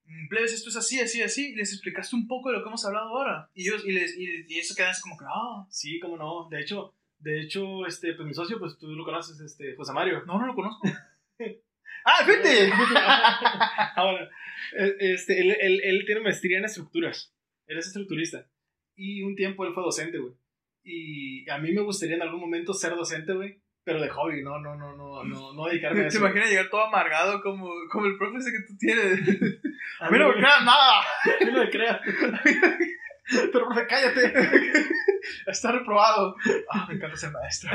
Mm, Plebes, esto es así, así, así. Y les explicaste un poco de lo que hemos hablado ahora. Y ellos, y, les, y, y eso quedan así como que, ah, Sí, cómo no. De hecho, de hecho, este, pues mi socio, pues tú lo conoces, este, José Mario. no, no lo conozco. ¡Ah, vete! Ahora, eh, este, él, él, él tiene maestría en estructuras. Él es estructurista. Y un tiempo él fue docente, güey. Y a mí me gustaría en algún momento ser docente, güey. Pero de hobby, no, no, no, no, no, no dedicarme a ¿Te eso. imaginas llegar todo amargado como, como el profe ese que tú tienes? A mí no me creas nada. A mí no me crea. Pero, profe, cállate. Está reprobado. Ah, me encanta ser maestro.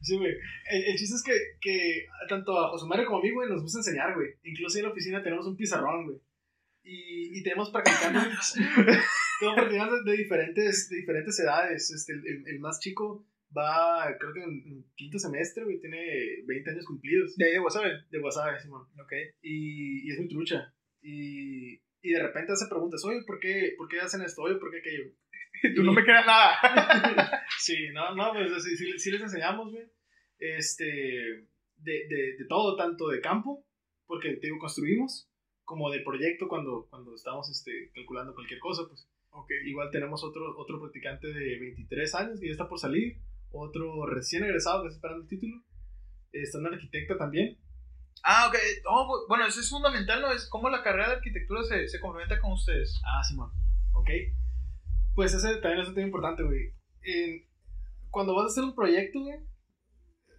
Sí, güey. El, el chiste es que, que tanto a José Mario como a mí, güey, nos gusta enseñar, güey. Incluso en la oficina tenemos un pizarrón, güey. Y, y tenemos practicantes, tenemos practicantes de diferentes, de diferentes edades. Este, el- el más chico va, creo que en, en quinto semestre, güey, tiene 20 años cumplidos. De ahí de WhatsApp. De WhatsApp, Simón. Ok. Y, y es muy trucha. Y, y de repente hace preguntas, oye, ¿por qué, ¿por qué hacen esto? Oye, ¿por qué aquello? Tú no me creas nada. Sí, no, no, pues sí, sí, sí les enseñamos, güey. Este, de, de, de todo, tanto de campo, porque te digo, construimos, como de proyecto cuando, cuando estamos este, calculando cualquier cosa, pues. Ok. Igual tenemos otro, otro practicante de 23 años que ya está por salir, otro recién egresado que está esperando el título. Está una arquitecta también. Ah, ok. Oh, bu- bueno, eso es fundamental, ¿no? Es cómo la carrera de arquitectura se, se complementa con ustedes. Ah, Simón. Ok. Pues ese también es un tema importante, güey. Cuando vas a hacer un proyecto, güey,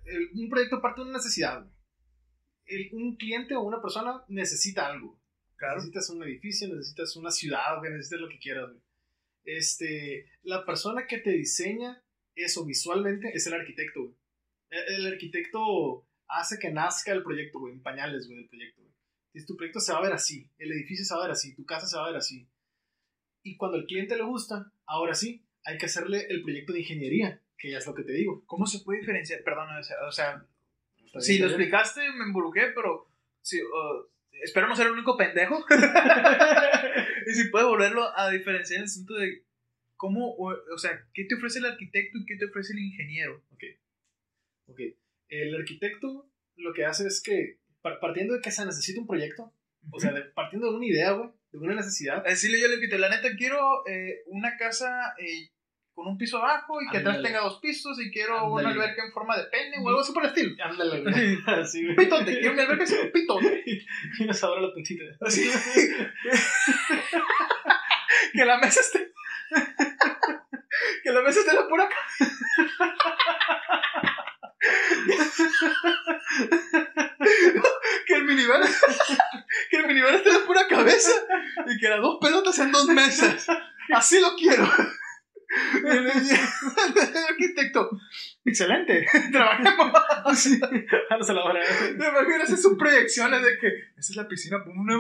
el- un proyecto parte de una necesidad, güey. El- un cliente o una persona necesita algo. Necesitas un edificio, necesitas una ciudad, güey, necesitas lo que quieras, güey. Este, la persona que te diseña eso visualmente es el arquitecto, güey. El, el arquitecto hace que nazca el proyecto, güey, en pañales, güey, del proyecto, güey. Entonces, tu proyecto se va a ver así, el edificio se va a ver así, tu casa se va a ver así. Y cuando al cliente le gusta, ahora sí, hay que hacerle el proyecto de ingeniería, que ya es lo que te digo. ¿Cómo se puede diferenciar? Perdón, o sea, o sea ¿Está si bien, lo explicaste me emburuqué, pero sí, uh, espero no ser el único pendejo. y si puede volverlo a diferenciar en el asunto de cómo, o, o sea, qué te ofrece el arquitecto y qué te ofrece el ingeniero. Ok. El arquitecto lo que hace es que, par- partiendo de que se necesita un proyecto, o sea, de- partiendo de una idea, güey, de una necesidad, decirle yo al arquitecto, la neta quiero eh, una casa eh, con un piso abajo y que atrás Ándale. tenga dos pisos y quiero una Ándale. alberca en forma de pene o algo así por el estilo. ándale, güey. Sí. Así, güey. Pitote, quiero una alberca así, pitote. Y nos abra la puntita. Así. que la mesa esté que la mesa esté la por acá. que el minivan que el minivan esté la pura cabeza y que las dos pelotas sean dos mesas. Así lo quiero. El, arquitecto. Excelente. Trabajemos. Así la hora imagínate sus proyecciones de que esa es la piscina una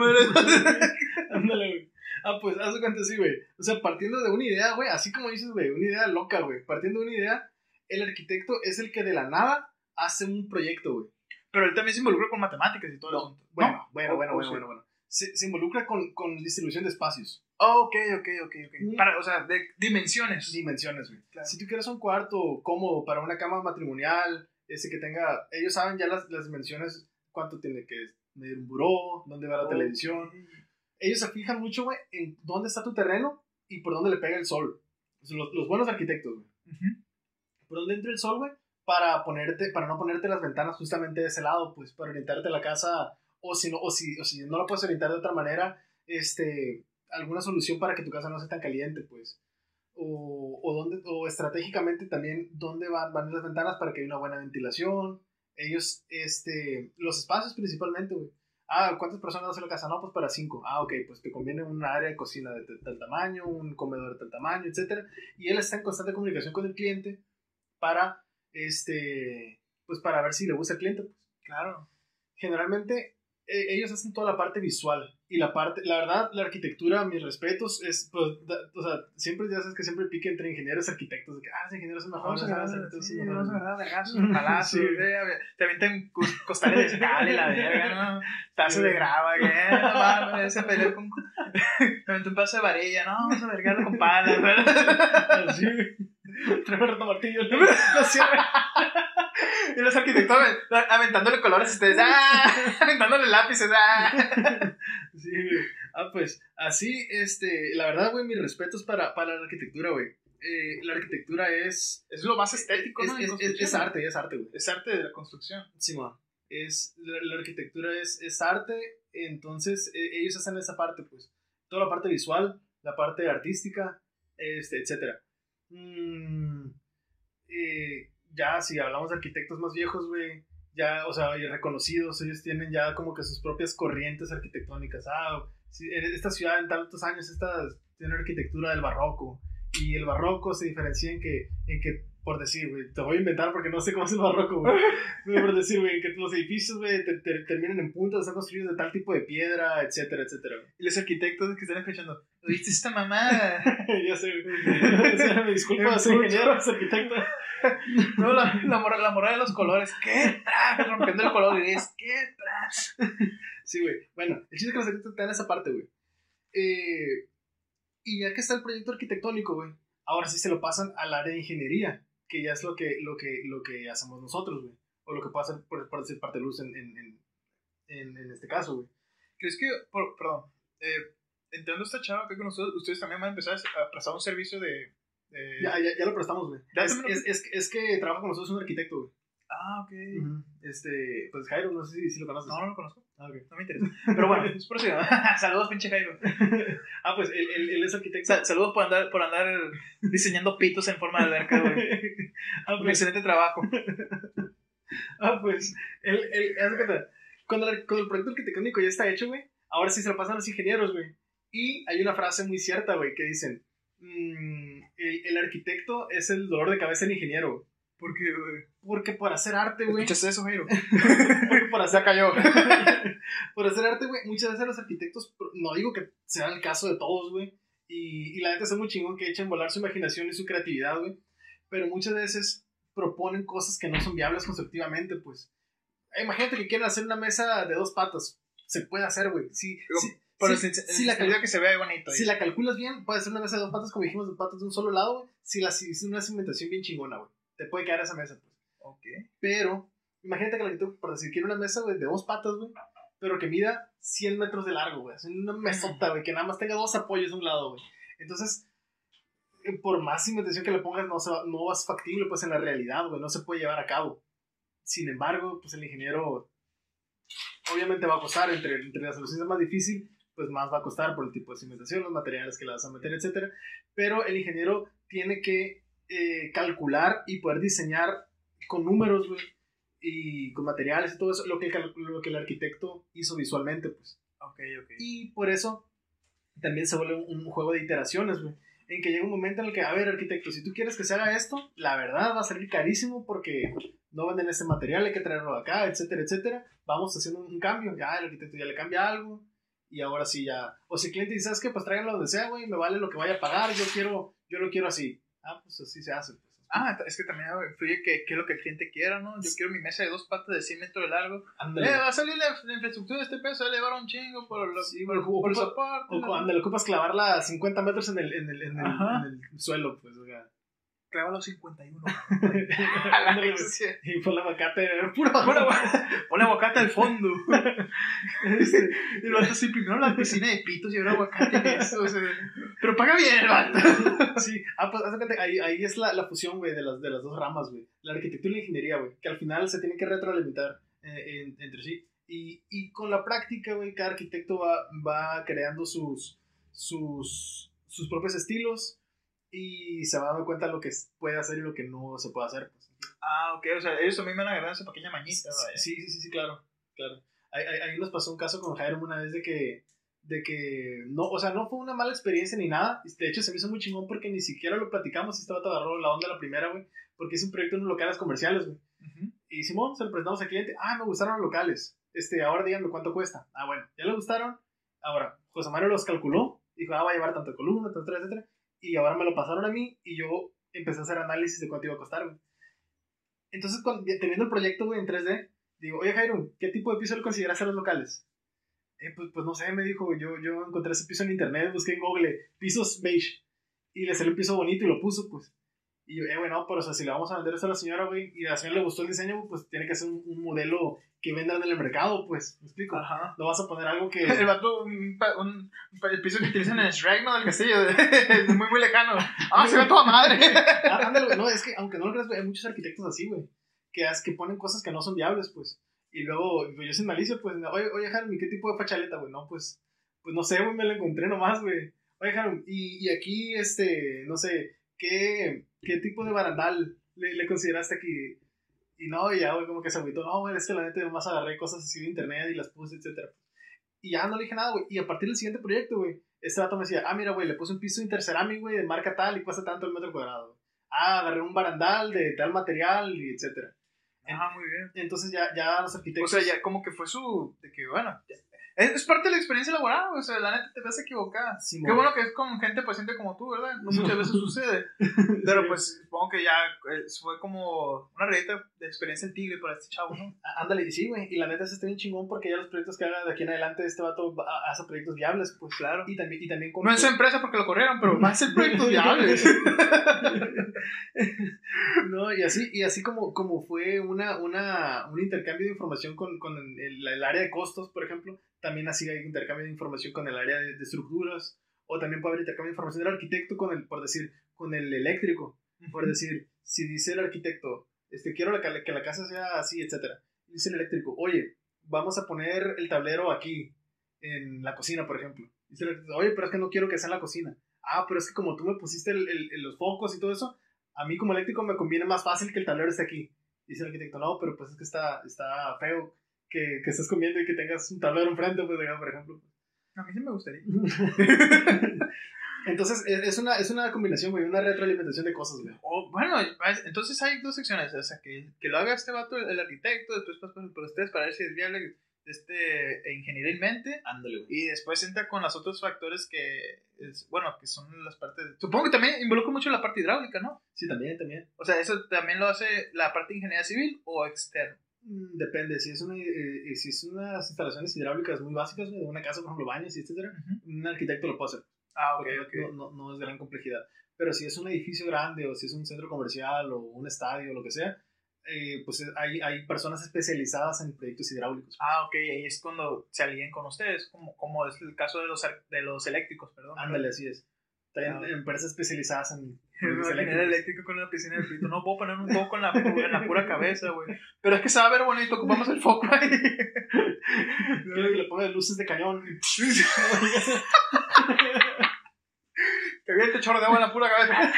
ándale Ah, pues, haz de cuenta, sí, güey. O sea, partiendo de una idea, güey, así como dices, güey, una idea loca, güey. Partiendo de una idea, el arquitecto es el que de la nada hace un proyecto, güey. Pero él también se involucra con matemáticas y todo No, asunto. Bueno, ¿No? bueno, O- bueno, o bueno, sí. bueno, bueno. Se, se involucra con, con distribución de espacios, Oh, ok, ok, ok, ok. Mm. Para, o sea, de dimensiones. dimensiones, güey. Claro. Si tú quieres un cuarto cómodo para una cama matrimonial, ese que tenga, ellos saben ya las, las dimensiones, cuánto tiene que medir un buró, dónde va la Oh. televisión. Ellos se fijan mucho, güey, en dónde está tu terreno y por dónde le pega el sol. Los, los buenos arquitectos, güey. Por donde entra el sol, güey, para ponerte, para no ponerte las ventanas justamente de ese lado, pues, para orientarte la casa, o si no, o si, o si no la puedes orientar de otra manera, este, alguna solución para que tu casa no sea tan caliente, pues. O, o, dónde, o estratégicamente también dónde van, van las ventanas para que haya una buena ventilación. Ellos, este, los espacios principalmente, güey. Ah, ¿cuántas personas hace la casa? No, pues para cinco. Ah, ok, pues te conviene un área de cocina de tal- tamaño, un comedor de tal tamaño, etcétera. Y él está en constante comunicación con el cliente para, este, pues para ver si le gusta al cliente. Pues. Claro. Generalmente eh, ellos hacen toda la parte visual y la parte, la verdad, la arquitectura, mis respetos, es, pues, da- o sea, siempre ya sabes que siempre pique entre ingenieros y arquitectos, de que, ah, los ingenieros son mejores, los arquitectos son mejores. Palazos, Sí. te avientan cos- costales de cal y la verga, ¿no? Tazo de grava, que no mames, se peleó con. Me aventó un pedazo de varilla, no, vamos a vergarlo con palas, ¿verdad? Así, güey. Traigo el reto martillo, no, no cierra. Y los arquitectos aven- aventándole colores a ustedes, ¡ah! Aventándole lápices, ¡ah! Sí, güey. Ah, pues, así, este, la verdad, güey, mis respetos para, para la arquitectura, güey. Eh, la arquitectura es, Es lo más estético, es, ¿no? Es, es, es arte, es arte, güey. Es arte de la construcción. Simón. Es, la, la arquitectura es, es arte, entonces eh, ellos hacen esa parte, pues. Toda la parte visual, la parte artística, este, etcétera. Mm, eh, ya, si hablamos de arquitectos más viejos, güey, ya, o sea, y reconocidos, ellos tienen ya como que sus propias corrientes arquitectónicas. Ah, en esta ciudad en tantos años esta tiene arquitectura del barroco. Y el barroco se diferencia en que por decir, güey, te voy a inventar porque no sé cómo es el barroco, güey. Por decir, güey, que los edificios, güey, te- te- terminan en puntas, están construidos de tal tipo de piedra, etcétera, etcétera. Y los arquitectos que están escuchando, ¿viste esta mamada? ya sé, güey. O sea, me disculpo, soy ingeniero, soy arquitecto. No, la, la, mora- la morada de los colores. ¿Qué? Tras, rompiendo el color gris. ¿Qué? Tras. Sí, güey. Bueno, el chiste es que los arquitectos te dan esa parte, güey. Eh, y ya que está el proyecto arquitectónico, güey, ahora sí se lo pasan al área de ingeniería, que ya es lo que, lo que, lo que hacemos nosotros, güey. O lo que puede hacer, por, por decir, parte de luz en, en, en, en, este caso, güey. ¿Crees que, por, perdón, eh, entrando esta chava que con nosotros, ustedes también van a empezar a prestar un servicio de... de- Ya, ya, ya lo prestamos, güey. ¿Ya Es, lo- es, es, es que trabaja con nosotros un arquitecto, güey. Ah, ok. Este, pues Jairo, no sé si, si lo conoces. No, no lo conozco. Ah. No me interesa. Pero bueno, pues prosigo. Saludos, pinche Jairo. Ah, pues él, él, él es arquitecto. Sa- saludos por andar, por andar diseñando pitos en forma de alberca, güey. ah, Un pues, excelente trabajo. ah, pues, él, él, haz de cuenta, cuando, el- cuando el proyecto arquitectónico ya está hecho, güey, ahora sí se lo pasan a los ingenieros, güey. Y hay una frase muy cierta, güey, que dicen, mm, el, el arquitecto es el dolor de cabeza del ingeniero, güey. ¿Por qué, güey? Porque por hacer arte, güey. ¿Escuchaste eso, Jairo? Porque por hacer, cayó. por hacer arte, güey, muchas veces los arquitectos, no digo que sea el caso de todos, güey, y, y la neta es muy chingón que echen volar su imaginación y su creatividad, güey, pero muchas veces proponen cosas que no son viables constructivamente, pues. Eh, Imagínate que quieren hacer una mesa de dos patas, se puede hacer, güey, si, Digo, si, Pero si- si, si la cal- que se vea bonito. si la calculas bien, puede ser una mesa de dos patas, como dijimos, de patas de un solo lado, güey, si la si una cimentación bien chingona, güey, te puede quedar esa mesa, pues. Ok. Pero, imagínate que la arquitecto, por decir, quiere una mesa, güey, de dos patas, güey, pero que mida 100 metros de largo, güey. Es una mesota, güey, que nada más tenga dos apoyos a un lado, güey. Entonces, eh, por más cimentación que le pongas, no, se va, no es factible, pues, en la realidad, güey. No se puede llevar a cabo. Sin embargo, pues, el ingeniero obviamente va a costar, entre, entre las soluciones más difícil, pues más va a costar por el tipo de cimentación, los materiales que le vas a meter, etcétera. Pero el ingeniero tiene que eh, calcular y poder diseñar con números, güey, y con materiales y todo eso, lo que, el- lo que el arquitecto hizo visualmente, pues. Ok, ok. Y por eso también se vuelve un, un juego de iteraciones, güey. En que llega un momento en el que, a ver, arquitecto, si tú quieres que se haga esto, la verdad va a salir carísimo porque no venden este material, hay que traerlo acá, etcétera, etcétera. Vamos haciendo un, un cambio. Ya el arquitecto ya le cambia algo y ahora sí ya. O si el cliente dice, ¿sabes qué? Pues tráiganlo donde sea, güey, me vale lo que vaya a pagar, yo quiero, yo lo quiero así. Ah, pues así se hace. Ah, es que también influye que, que es lo que el cliente quiera, ¿no? Yo quiero mi mesa de dos patas de 100 metros de largo. Ándale. Eh, va a salir la, la infraestructura de este peso, va a elevar un chingo por, lo, Sí, por, por el ocupa- soporte. O la- cuando le ocupas clavarla a 50 metros en el, en el, en el, en el suelo, pues, o sea. Clava los 51. Ándale, güey. y la aguacate, puro Pone pone aguacate al fondo. Este, Y el vato así, primero la piscina de pitos y ahora aguacate en eso. o sea, pero paga bien el vato. Sí, ah, pues ahí, ahí es la, la fusión, güey, de las, de las dos ramas, güey. La arquitectura y la ingeniería, güey, que al final se tienen que retroalimentar eh, en- entre sí. Y, y con la práctica, güey, cada arquitecto va, va creando sus, sus, sus propios estilos y se va dando cuenta de lo que puede hacer y lo que no se puede hacer. Pues. Ah, ok, o sea, ellos también me han agarrado esa pequeña mañita. Sí, sí, sí, sí, claro, claro. Ahí, ahí, nos pasó un caso con Jairo una vez de que, de que, no, o sea, no fue una mala experiencia ni nada. De hecho, se me hizo muy chingón porque ni siquiera lo platicamos y estaba agarró la onda la primera, güey. Porque es un proyecto en locales comerciales, güey. Ujú. Y Simón, se lo presentamos al cliente. Ah, me gustaron los locales. Este, ahora díganme cuánto cuesta. Ah, bueno, ya le gustaron. Ahora, José Mario los calculó. Dijo, ah, va a llevar tanto columna, etcétera, etcétera. Y ahora me lo pasaron a mí y yo empecé a hacer análisis de cuánto iba a costar, güey. Entonces, cuando- teniendo el proyecto, güey, en 3D, digo, oye, Jairo, ¿qué tipo de piso le consideras a los locales? Eh, pues, pues no sé, me dijo, yo, yo encontré ese piso en internet, busqué en Google, pisos beige. Y le salió un piso bonito y lo puso, pues. Y yo, eh, bueno, pero o sea, si le vamos a vender esto a la señora, güey, y a la señora le gustó el diseño, pues tiene que ser un, un modelo que vendan en el mercado, pues. ¿Me explico? Ajá. No vas a poner algo que. El vato, un, un- el piso que utilizan en el Shrek, ¿no? Del castillo, de- muy, muy lejano. Ah, se ve toda madre. Ah, ándale, güey. no, es que aunque no lo creas, güey, hay muchos arquitectos así, güey, que, que ponen cosas que no son viables, pues. Y luego, pues, yo sin malicia, pues, oye, oye, Jaime, ¿qué tipo de fachaleta, güey? No, pues, pues no sé, güey, me la encontré nomás, güey. Oye, Jaime, y, y aquí, este, no sé, ¿qué, qué tipo de barandal le, le consideraste aquí? Y no, y ya, güey, como que se agüitó, no, güey, es que la neta nomás agarré cosas así de internet y las puse, etcétera. Y ya no le dije nada, güey. Y a partir del siguiente proyecto, güey, este vato me decía, ah, mira, güey, le puse un piso intercerámico, güey, de marca tal y cuesta tanto el metro cuadrado. güey. Ah, agarré un barandal de tal material y etcétera. Ah, muy bien. Entonces ya, ya los O arquitectos... sea, ya como que fue su. De que, bueno. Es, es parte de la experiencia laboral, o sea, la neta te vas a equivocar. Sí, Qué bueno que es con gente paciente como tú, ¿verdad? No muchas veces sucede. Pero pues supongo que ya eh, fue como una rayita de experiencia el tigre para este chavo, ¿no? Ándale, y sí, güey. Y la neta se está bien chingón porque ya los proyectos que haga de aquí en adelante este vato va- hace proyectos viables, pues. Claro. Y también, y también con... No en su empresa porque lo corrieron, pero va a ser proyectos viables. no, y así, y así como, como fue una, una, un intercambio de información con, con el, el área de costos, por ejemplo, también así hay intercambio de información con el área de, de estructuras, o también puede haber intercambio de información del arquitecto con el, por decir, con el eléctrico, por decir, si dice el arquitecto, este, quiero la, que la casa sea así, etcétera, dice el eléctrico, oye, vamos a poner el tablero aquí, en la cocina, por ejemplo. Dice el arquitecto, oye, pero es que no quiero que sea en la cocina. Ah, pero es que como tú me pusiste el- el- los focos y todo eso, a mí como eléctrico me conviene más fácil que el tablero esté aquí. Dice el arquitecto, no, pero pues es que está, está feo que, que estés comiendo y que tengas un tablero enfrente, pues, digamos, por ejemplo. A mí sí me gustaría. Entonces, es es una, es una combinación, güey, una retroalimentación de cosas, güey. O, bueno, es- entonces hay dos secciones. O sea, que, que lo haga este vato, el, el arquitecto, después pasa por ustedes para ver si es viable este, ingenierilmente. Ándale, güey. Y después entra con los otros factores que, es, bueno, que son las partes... Supongo que también involucra mucho la parte hidráulica, ¿no? Sí, también, también. O sea, eso también lo hace la parte de ingeniería civil o externo. Mm, Depende, si es, una, eh, si es unas instalaciones hidráulicas muy básicas, de una casa, por ejemplo, baños etcétera, un arquitecto lo puede hacer. Ah, ok, porque ok. No, no, no es gran complejidad. Pero si es un edificio grande o si es un centro comercial o un estadio o lo que sea, eh, pues eh, hay, hay personas especializadas en proyectos hidráulicos. Ah, ok, ahí es cuando se alían con ustedes, como, como es el caso de los, de los eléctricos, perdón. Ándale, así es. Ah. empresas especializadas en el eléctrico con una piscina de pito. No puedo poner un foco en la, en la pura cabeza, güey. Pero es que se va a ver bonito, ocupamos el foco ahí. Quiero que le ponga luces de cañón. Que viene chorro de agua en la pura cabeza.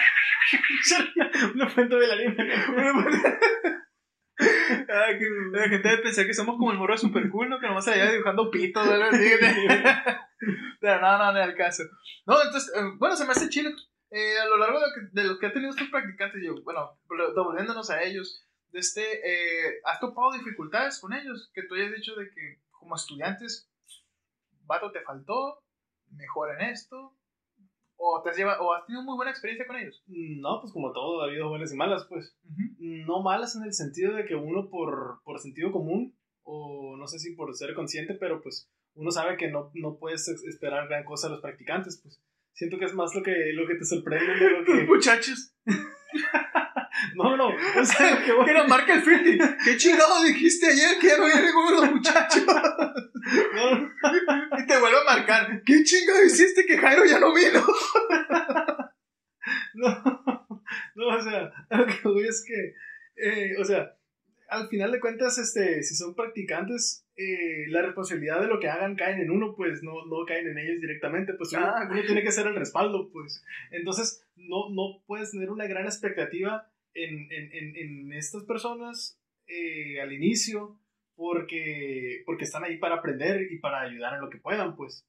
Una fuente bailarina. Ay, que la gente debe pensar que somos como el morro super cool, ¿no? Que nomás se allá dibujando pitos, ¿verdad? Pero no, no, no es el caso. No, entonces, eh, bueno, se me hace chido. Eh, a lo largo de lo, que, de lo que han tenido estos practicantes, yo, bueno, devolviéndonos a ellos, de este, eh, ¿has topado dificultades con ellos? Que tú hayas dicho de que como estudiantes, vato, te faltó, mejor en esto, o, te has llevado, o has tenido muy buena experiencia con ellos. No, pues como todo, ha habido buenas y malas, pues. No malas en el sentido de que uno por, por sentido común, o no sé si por ser consciente, pero pues uno sabe que no, no puedes esperar gran cosa a los practicantes, pues. Siento que es más lo que, lo que te sorprende de lo que... Muchachos. no, no, o sea, que, que nos marca el 50. ¿Qué chingado dijiste ayer que ya no había ninguno de los muchachos? y te vuelve a marcar. ¿Qué chingado hiciste que Jairo ya no vino? no, no, o sea, lo que voy es que, eh, o sea, al final de cuentas, este, si son practicantes, eh, la responsabilidad de lo que hagan caen en uno, pues no, no caen en ellos directamente, pues uno, ah. tiene que ser el respaldo, pues. Entonces, no, no puedes tener una gran expectativa en, en, en, en estas personas eh, al inicio, porque, porque están ahí para aprender y para ayudar en lo que puedan, pues.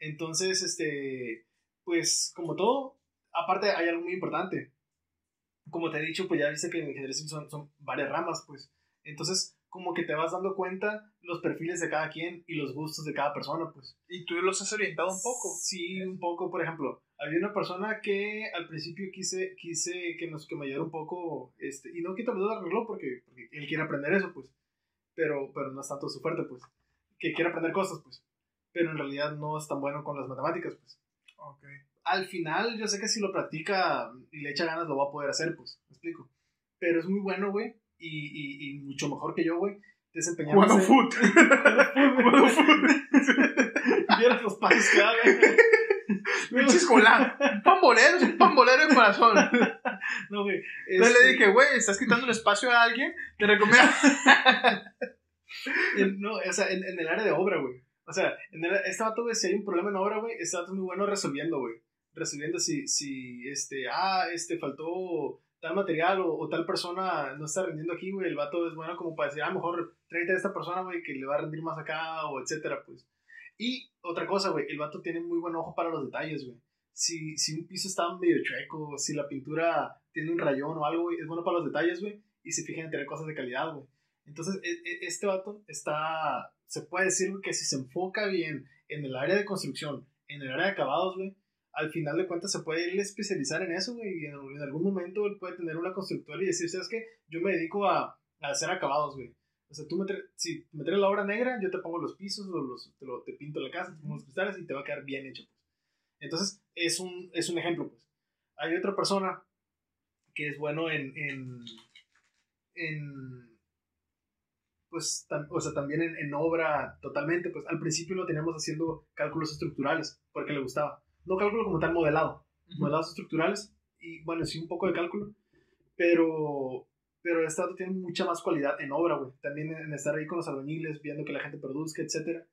Entonces, este, pues como todo, aparte hay algo muy importante. Como te he dicho, pues ya viste que en ingeniería son, son varias ramas, pues. Entonces, como que te vas dando cuenta los perfiles de cada quien y los gustos de cada persona, pues. ¿Y tú los has orientado un poco? Sí, un poco. Por ejemplo, había una persona que al principio quise, quise que, nos, que me ayudara un poco, este, y no quita el reloj porque, porque él quiere aprender eso, pues. Pero, pero no es tanto su fuerte, pues. Que quiere aprender cosas, pues. Pero en realidad no es tan bueno con las matemáticas, pues. Ok. Al final, yo sé que si lo practica y le echa ganas, lo va a poder hacer, pues. Me explico. Pero es muy bueno, güey y, y, mucho mejor que yo, güey, desempeñándose. Bueno, foot. bueno, foot. Vieras los pasos que güey. chiscolá. Un pambolero, es un pambolero de corazón. No, güey. Entonces le dije, güey, estás quitando el espacio a alguien, te recomiendo. no, o sea, en, en, el área de obra, güey. O sea, en el, este vato, güey, si hay un problema en obra, güey, este vato es muy bueno resolviendo, güey. Resolviendo si, si, este, ah, este, faltó tal material o, tal persona no está rendiendo aquí, güey, el vato es bueno como para decir, ah, mejor tráete a esta persona, güey, que le va a rendir más acá, o etcétera, pues. Y otra cosa, güey, el vato tiene muy buen ojo para los detalles, güey. Si, si un piso está medio chueco, si la pintura tiene un rayón o algo, güey, es bueno para los detalles, güey, y se fija en tener cosas de calidad, güey. Entonces, e, e, este vato está, se puede decir que si se enfoca bien en el área de construcción, en el área de acabados, güey, al final de cuentas se puede ir a especializar en eso, güey, y en, algún momento él puede tener una constructora y decir, ¿sabes qué? Yo me dedico a, a hacer acabados, güey. O sea, tú me, si me traes la obra negra, yo te pongo los pisos, o los, te, lo, te pinto la casa, te pongo los cristales y te va a quedar bien hecho, pues. Entonces, es un, es un ejemplo, pues. Hay otra persona que es bueno en, en, en pues, o sea, también en, en obra totalmente, pues al principio lo teníamos haciendo cálculos estructurales, porque le gustaba no cálculo como tal modelado, modelados estructurales, y bueno, sí un poco de cálculo, pero, pero dato tiene mucha más cualidad en obra, güey, también en estar ahí con los albañiles, viendo que la gente produzca, etcétera,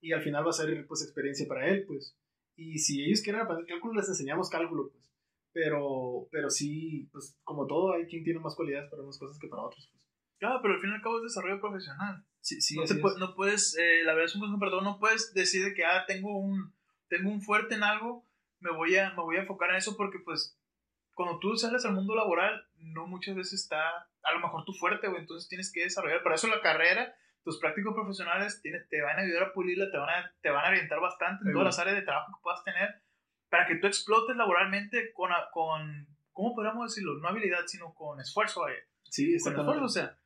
y al final va a ser, pues, experiencia para él, pues, y si ellos quieren aprender cálculo, les enseñamos cálculo, pues, pero, pero sí, pues, como todo, hay quien tiene más cualidades para unas cosas que para otras, pues. Claro, pero al fin y al cabo es desarrollo profesional. Sí, sí, no, no puedes, eh, la verdad es un consejo, perdón, no puedes decir que, ah, tengo un tengo un fuerte en algo, me voy a, me voy a enfocar en eso porque pues cuando tú sales al mundo laboral, no muchas veces está a lo mejor tu fuerte, güey, entonces tienes que desarrollar. Para eso la carrera, tus prácticos profesionales te van a ayudar a pulirla, te van a, te van a orientar bastante en todas las áreas de trabajo que puedas tener para que tú explotes laboralmente con, con ¿cómo podríamos decirlo? No habilidad, sino con esfuerzo. Sí, con esfuerzo, o sea,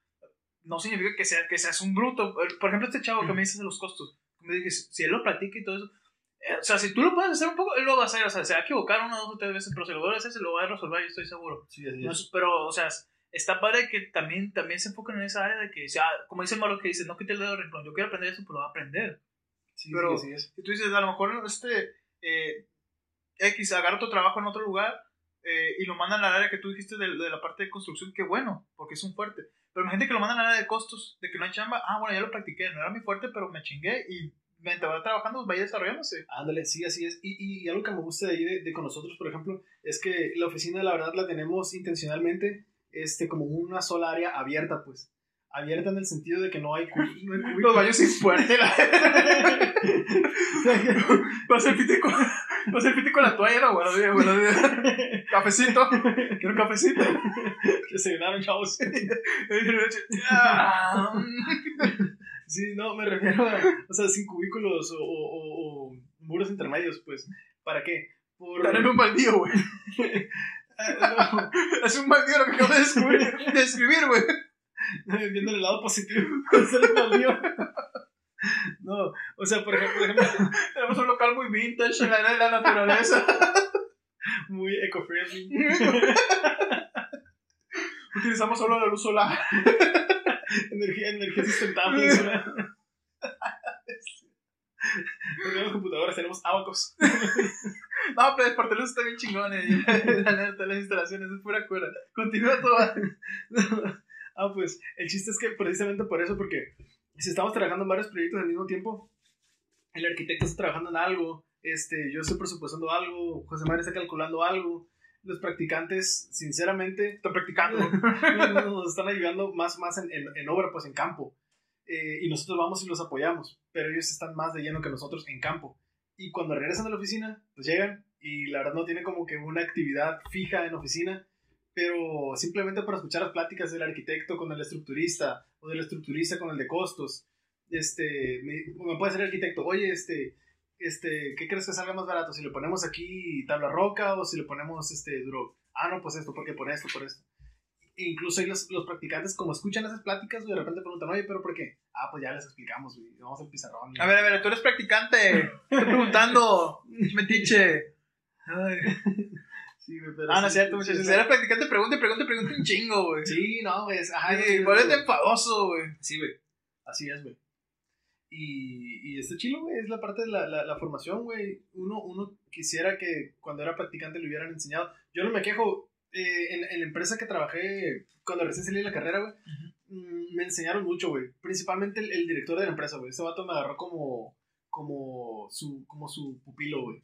no significa que, sea, que seas un bruto. Por ejemplo, este chavo que me dices de los costos, me dije, si él lo practica y todo eso, o sea, si tú lo puedes hacer un poco, él lo va a hacer. O sea, se va a equivocar una, dos o tres veces, pero si lo vuelve a hacer, se lo va a resolver, yo estoy seguro. Sí, así es. pero, o sea, está padre que también, también se enfoquen en esa área de que, o sea, como dice Malo que dice, no quite el dedo renglón, yo quiero aprender eso, pero lo va a aprender. Sí, pero sí, es. si tú dices, a lo mejor este eh, X agarra tu trabajo en otro lugar eh, y lo mandan al área que tú dijiste de, de, la parte de construcción, qué bueno, porque es un fuerte. Pero imagínate que lo mandan al área de costos, de que no hay chamba, ah, bueno, ya lo practiqué, no era mi fuerte, pero me chingué y mientras va trabajando, va desarrollándose. Ándale, sí, así es. Y, y, algo que me gusta de ahí de, con nosotros, por ejemplo, es que la oficina, la verdad, la tenemos intencionalmente este, como una sola área abierta, pues. abierta en el sentido de que no hay, no hay Los baños sin puerta. la- Vas el piti con, vas el piti con la toalla, no, buenos días, buenos días. Cafecito. Quiero un cafecito. que se llenaron, chavos. Sí, no, me refiero a, o sea, sin cubículos o, o- o- muros intermedios, pues, ¿para qué? Por... Están en un baldío, güey. Ah, no. Es un baldío lo que acabo de descubrir, de escribir, güey. viendo el lado positivo ser un baldío. No, o sea, por ejemplo, por ejemplo, Tenemos un local muy vintage en la era de la naturaleza. muy eco-friendly. Utilizamos solo la luz solar. Energía, energía sustentable. No tenemos computadoras, tenemos abacos. No, pero el porteluz está bien chingón, eh. La neta, las instalaciones es pura cura. Continúa todo. Ah, pues, el chiste es que precisamente por eso, porque si estamos trabajando en varios proyectos al mismo tiempo, el arquitecto está trabajando en algo, este, yo estoy presupuestando algo, José María está calculando algo, los practicantes, sinceramente, Estoy practicando. nos están ayudando más, más en, en- en obra, pues en campo. Eh, y nosotros vamos y los apoyamos, pero ellos están más de lleno que nosotros en campo. Y cuando regresan a la oficina, pues llegan y la verdad no tienen como que una actividad fija en oficina, pero simplemente para escuchar las pláticas del arquitecto con el estructurista o del estructurista con el de costos. Este, me, me puede ser el arquitecto, oye, este, este, ¿qué crees que salga más barato? Si le ponemos aquí tabla roca o si le ponemos este duro. Ah, no, pues esto, porque por esto, por esto. E incluso ahí los, los practicantes, como escuchan esas pláticas, güey, de repente preguntan, oye, ¿pero por qué? Ah, pues ya les explicamos, güey, vamos al pizarrón. A ver, a ver, tú eres practicante. Estoy preguntando. Metiche. Ay. Sí, güey, pero Ah, no es sí, cierto, muchachos. sí, Si eres practicante, pregunte, pregunte, pregunte un chingo, güey. Sí, no, güey, ajá, Ay, sí, güey. enfadoso, güey. Sí, güey. Así es, güey. Y, y este chilo, güey, es la parte de la, la, la formación, güey. Uno, uno quisiera que cuando era practicante le hubieran enseñado. Yo no me quejo. eh, en, en la empresa que trabajé cuando recién salí de la carrera, güey, mm, me enseñaron mucho, güey. Principalmente el, el director de la empresa, güey. Ese vato me agarró como, como, su, como su pupilo, güey.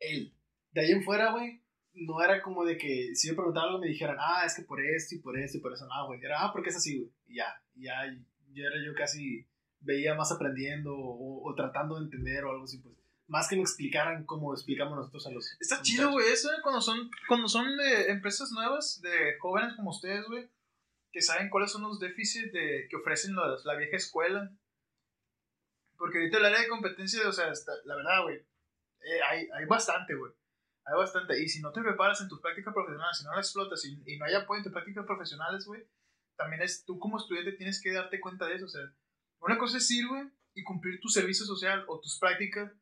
Él. De ahí en fuera, güey, no era como de que si yo preguntaba algo me dijeran, ah, es que por esto y por esto y por eso, no, güey. Era, ah, porque es así, güey. Y ya, y ya, yo era yo casi, veía más aprendiendo o, o tratando de entender o algo así, pues. Más que me explicaran como explicamos nosotros a los. Está chido, güey, eso, eh, cuando son, cuando son de empresas nuevas, de jóvenes como ustedes, güey, que saben cuáles son los déficits de, que ofrecen los- la vieja escuela. Porque ahorita el área de competencia, o sea, está- la verdad, güey, eh, hay, hay bastante, güey. Hay bastante. Y si no te preparas en tus prácticas profesionales, si no la explotas y, y no hay apoyo en tus prácticas profesionales, güey, también es tú como estudiante tienes que darte cuenta de eso. O sea, una cosa es ir, güey, y cumplir tu servicio social o tus prácticas,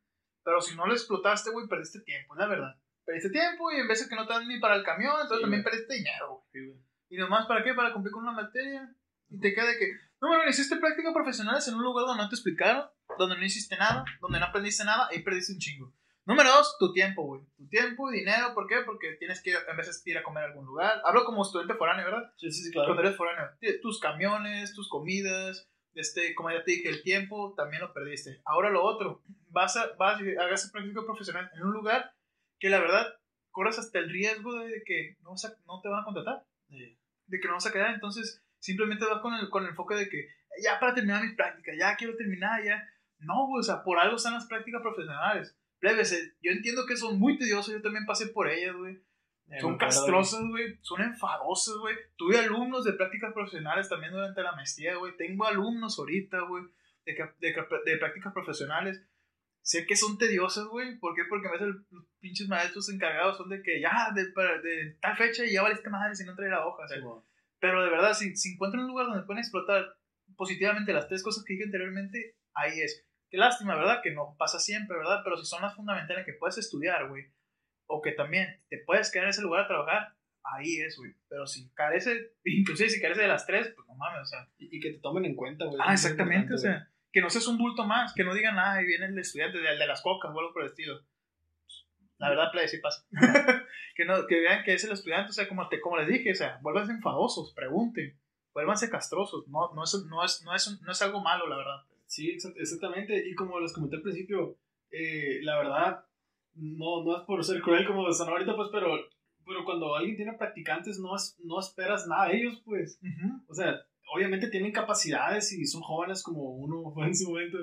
pero si no lo explotaste, güey, perdiste tiempo, es la verdad. Perdiste tiempo y en vez de que no te dan ni para el camión, entonces Sí, también güey. perdiste dinero, güey. Sí. ¿Y nomás para qué? Para cumplir con una materia. Y te queda de que, no, bueno, hiciste prácticas profesionales en un lugar donde no te explicaron, donde no hiciste nada, donde no aprendiste nada, ahí perdiste un chingo. Número dos, tu tiempo, güey. Tu tiempo y dinero, ¿por qué? Porque tienes que en veces ir a comer a algún lugar. Hablo como estudiante foráneo, ¿verdad? Sí, sí, sí, claro. Cuando eres foráneo. Tus camiones, tus comidas, este, como ya te dije, el tiempo también lo perdiste. Ahora lo otro, vas a, vas hagas práctica profesional en un lugar que la verdad corres hasta el riesgo de que no, a- no te van a contratar de que no vas a quedar, entonces simplemente vas con el, con el enfoque de que ya para terminar mis prácticas, ya quiero terminar, ya. No, o sea, por algo están las prácticas profesionales. Plebes, eh, yo entiendo que son muy tediosas, yo también pasé por ellas, güey. Son castrosas, güey. Son enfadosas, güey. Tuve alumnos de prácticas profesionales también durante la maestría, güey. Tengo alumnos ahorita, güey, de, de, de prácticas profesionales. Sé que son tediosas, güey. ¿Por qué? Porque a veces los pinches maestros encargados son de que ya, de, de tal fecha y ya valiste madre si no trae la hoja. Sí, pero de verdad, si, si encuentran un lugar donde pueden explotar positivamente las tres cosas que dije anteriormente, ahí es. Qué lástima, ¿verdad? Que no pasa siempre, ¿verdad? Pero si son las fundamentales que puedes estudiar, güey, o que también te puedes quedar en ese lugar a trabajar, ahí es, güey. Pero si carece, inclusive si carece de las tres, pues no mames, o sea. Y, y que te tomen en cuenta, güey. Ah, exactamente, o sea, que no seas un bulto más, que no digan nada, ahí viene el estudiante, el de las cocas o algo por el estilo. La verdad, play, sí pasa. que, no, que vean que es el estudiante, o sea, como, te, como les dije, o sea, vuélvanse enfadosos, pregunten, vuélvanse castrosos, no, no, es, no, es, no, es, no es algo malo, la verdad. Sí, exa- exactamente. Y como les comenté al principio, eh, la verdad, no, no es por ser cruel como son ahorita, pues, pero, pero cuando alguien tiene practicantes, no, es- no esperas nada de ellos, pues. O sea, obviamente tienen capacidades y son jóvenes como uno fue en su momento,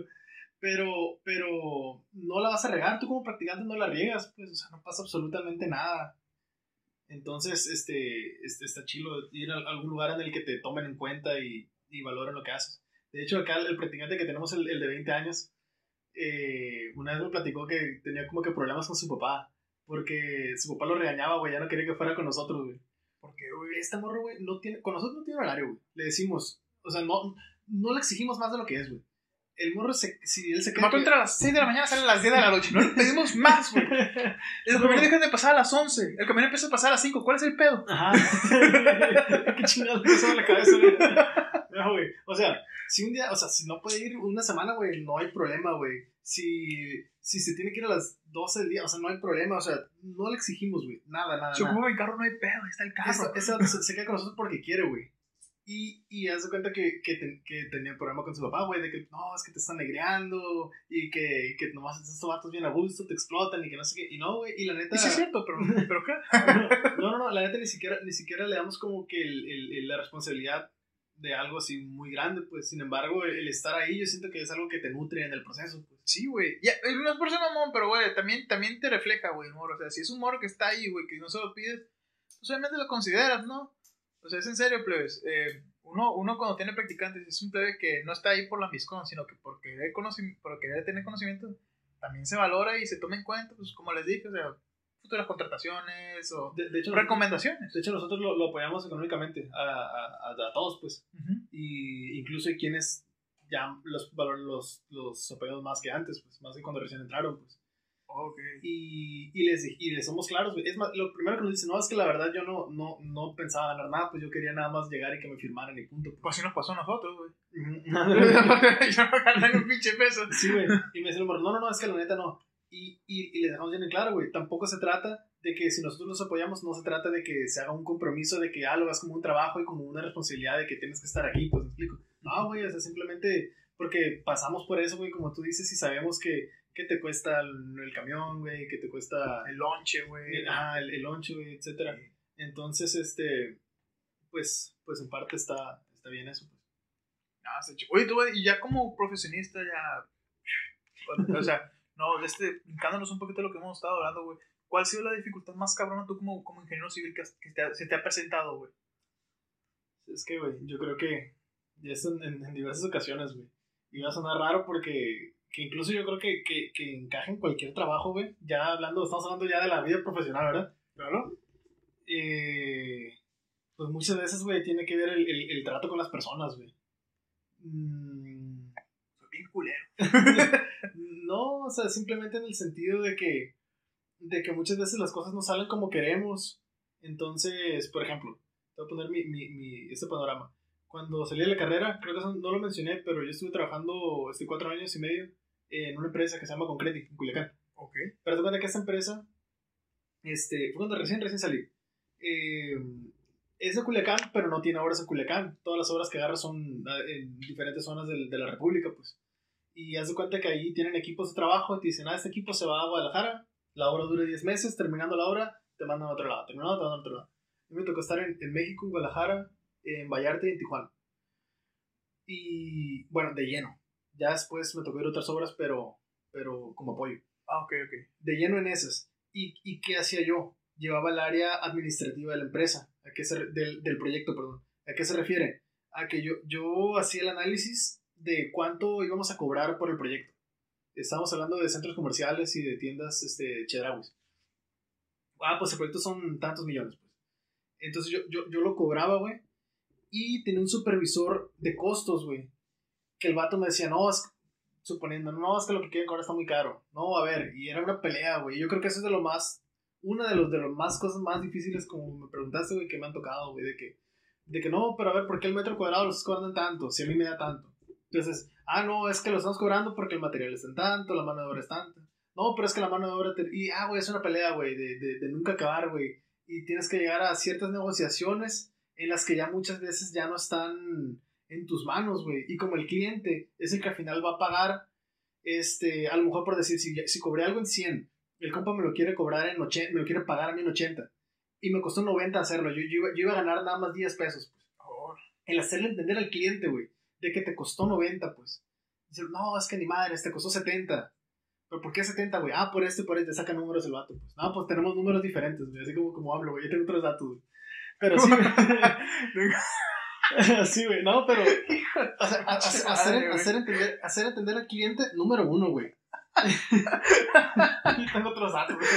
pero, pero no la vas a regar, tú como practicante no la riegas, pues, o sea, no pasa absolutamente nada. Entonces, este, este está chido ir a algún lugar en el que te tomen en cuenta y, y valoren lo que haces. De hecho, acá el practicante que tenemos, el, el de 20 años, eh, una vez me platicó que tenía como que problemas con su papá, porque su papá lo regañaba, güey, ya no quería que fuera con nosotros, güey. Porque, güey, esta morro, güey, no tiene, con nosotros no tiene horario, güey. Le decimos, o sea, no, no le exigimos más de lo que es, güey. El morro, se, si él se queda. Mató entra a las 6 de la mañana, sale a las 10 de la noche. No le pedimos más, güey. El camión deja de pasar a las 11. El camión empieza a pasar a las 5. ¿Cuál es el pedo? Ajá. Qué chingada le la cabeza, güey. No, güey. O sea, si un día, o sea, si no puede ir una semana, güey, no hay problema, güey. Si, si se tiene que ir a las 12 del día, o sea, no hay problema, o sea, no le exigimos, güey, nada, nada. Yo como mi carro no hay pedo, ahí está el carro. Esa, esa se, queda con nosotros porque quiere, güey. Y, y haz de cuenta que, que, que tenía un problema con su papá, güey, de que no, es que te están negreando y que, que nomás estos vatos bien a gusto, te explotan y que no sé qué. Y no, güey, y la neta. Sí es cierto, pero, pero ¿qué? no, no, no, la neta ni siquiera, ni siquiera le damos como que el, el, la responsabilidad de algo así muy grande, pues sin embargo, el, estar ahí yo siento que es algo que te nutre en el proceso. Pues. Sí, güey. Ya, no es por ser mamón, pero güey, también, también te refleja, güey, el humor. O sea, si es un humor que está ahí, güey, que no se lo pides, pues obviamente lo consideras, ¿no? O sea, es en serio, plebes. Eh, uno, uno cuando tiene practicantes es un plebe que no está ahí por la miscon, sino que por querer, por querer tener conocimiento, también se valora y se toma en cuenta, pues como les dije, o sea, futuras contrataciones o de, hecho, recomendaciones. De hecho, nosotros lo, lo apoyamos económicamente a, a, a, todos, pues. Y incluso hay quienes ya los, los, los apoyamos más que antes, pues, más que cuando recién entraron, pues. Okay. Y, y, les, y les somos claros, Es más, lo primero que nos dicen, no, es que la verdad yo no, no, no pensaba ganar nada, pues yo quería nada más llegar y que me firmaran y punto. Pues, pues así nos pasó a nosotros, güey. yo no gané un pinche peso. Sí, güey. Y me dicen, no, no, no, es que la neta no. Y, y, y les dejamos bien en claro, güey. Tampoco se trata de que si nosotros nos apoyamos, no se trata de que se haga un compromiso de que ah, lo hagas como un trabajo y como una responsabilidad de que tienes que estar aquí, pues me explico. No, güey, o sea, simplemente porque pasamos por eso, güey, como tú dices, y sabemos que ¿Qué te cuesta el, camión, güey? ¿Qué te cuesta el lonche, güey? Ah, el, el lonche, güey, etcétera. Entonces, este, pues, pues en parte está, está bien eso, pues. Ah, se Oye, tú, y ya como profesionista, ya, o sea, no, este, brincándonos un poquito de lo que hemos estado hablando, güey. ¿Cuál ha sido la dificultad más cabrona tú como, como ingeniero civil que, se te ha presentado, güey? Es que, güey, yo creo que ya es en, en, en diversas ocasiones, güey. Y va a sonar raro porque que incluso yo creo que, que, que encaja en cualquier trabajo, güey. Ya hablando, estamos hablando ya de la vida profesional, ¿verdad? Claro. Eh, pues muchas veces, güey, tiene que ver el, el, trato con las personas, güey. Mm. Soy bien culero. no, o sea, simplemente en el sentido de que, de que muchas veces las cosas no salen como queremos. Entonces, por ejemplo, te voy a poner mi, mi, mi, este panorama. Cuando salí de la carrera, creo que eso no lo mencioné, pero yo estuve trabajando este, cuatro años y medio en una empresa que se llama Concreti, en Culiacán. Ok. Pero te cuenta que esta empresa, este, fue cuando recién, recién salí. Eh, es de Culiacán, pero no tiene obras en Culiacán. Todas las obras que agarra son ah, en diferentes zonas de, de la República, pues. Y haz de cuenta que ahí tienen equipos de trabajo y te dicen, ah, este equipo se va a Guadalajara, la obra dura 10 meses, terminando la obra, te mandan a otro lado, terminando, te mandan a otro lado. A mí me tocó estar en, en México, en Guadalajara, en Vallarta y en Tijuana. Y bueno, de lleno. Ya después me tocó ir a otras obras, pero, pero como apoyo. Ah, ok, ok. De lleno en esas. ¿Y, y qué hacía yo? Llevaba el área administrativa de la empresa, a qué se, del, del proyecto, perdón. ¿A qué se refiere? A que yo, yo hacía el análisis de cuánto íbamos a cobrar por el proyecto. Estamos hablando de centros comerciales y de tiendas este, chedrauis. Ah, pues el proyecto son tantos millones, pues. Entonces yo, yo, yo lo cobraba, güey. Y tenía un supervisor de costos, güey que el vato me decía, no, es, suponiendo, no, es que lo que quieren cobrar está muy caro. No, a ver, y era una pelea, güey. Yo creo que eso es de lo más, una de los de las más cosas más difíciles, como me preguntaste, güey, que me han tocado, güey, de que, de que no, pero a ver, ¿por qué el metro cuadrado lo estás cobrando en tanto? Si a mí me da tanto. Entonces, ah, no, es que lo estamos cobrando porque el material está en tanto, la mano de obra es tanta. No, pero es que la mano de obra te... Y, ah, güey, es una pelea, güey, de, de, de nunca acabar, güey. Y tienes que llegar a ciertas negociaciones en las que ya muchas veces ya no están en tus manos, güey. Y como el cliente es el que al final va a pagar, este, a lo mejor por decir, si, si cobré algo en 100, el compa me lo quiere cobrar en 80, me lo quiere pagar a mí en 80. Y me costó 90 hacerlo. Yo, yo, iba, a ganar nada más 10 pesos, pues. el hacerle entender al cliente, güey, de que te costó 90, pues. Dice, no, es que ni madre, te costó 70. ¿Pero por qué 70, güey? Ah, por este, por este, saca números el vato, pues. No, pues tenemos números diferentes, güey, así como, como hablo, güey, yo tengo otros datos, güey. Pero sí, sí, güey, no, pero. O sea, hacer, hacer, entender, hacer entender al cliente, número uno, güey. y tengo otros datos, güey.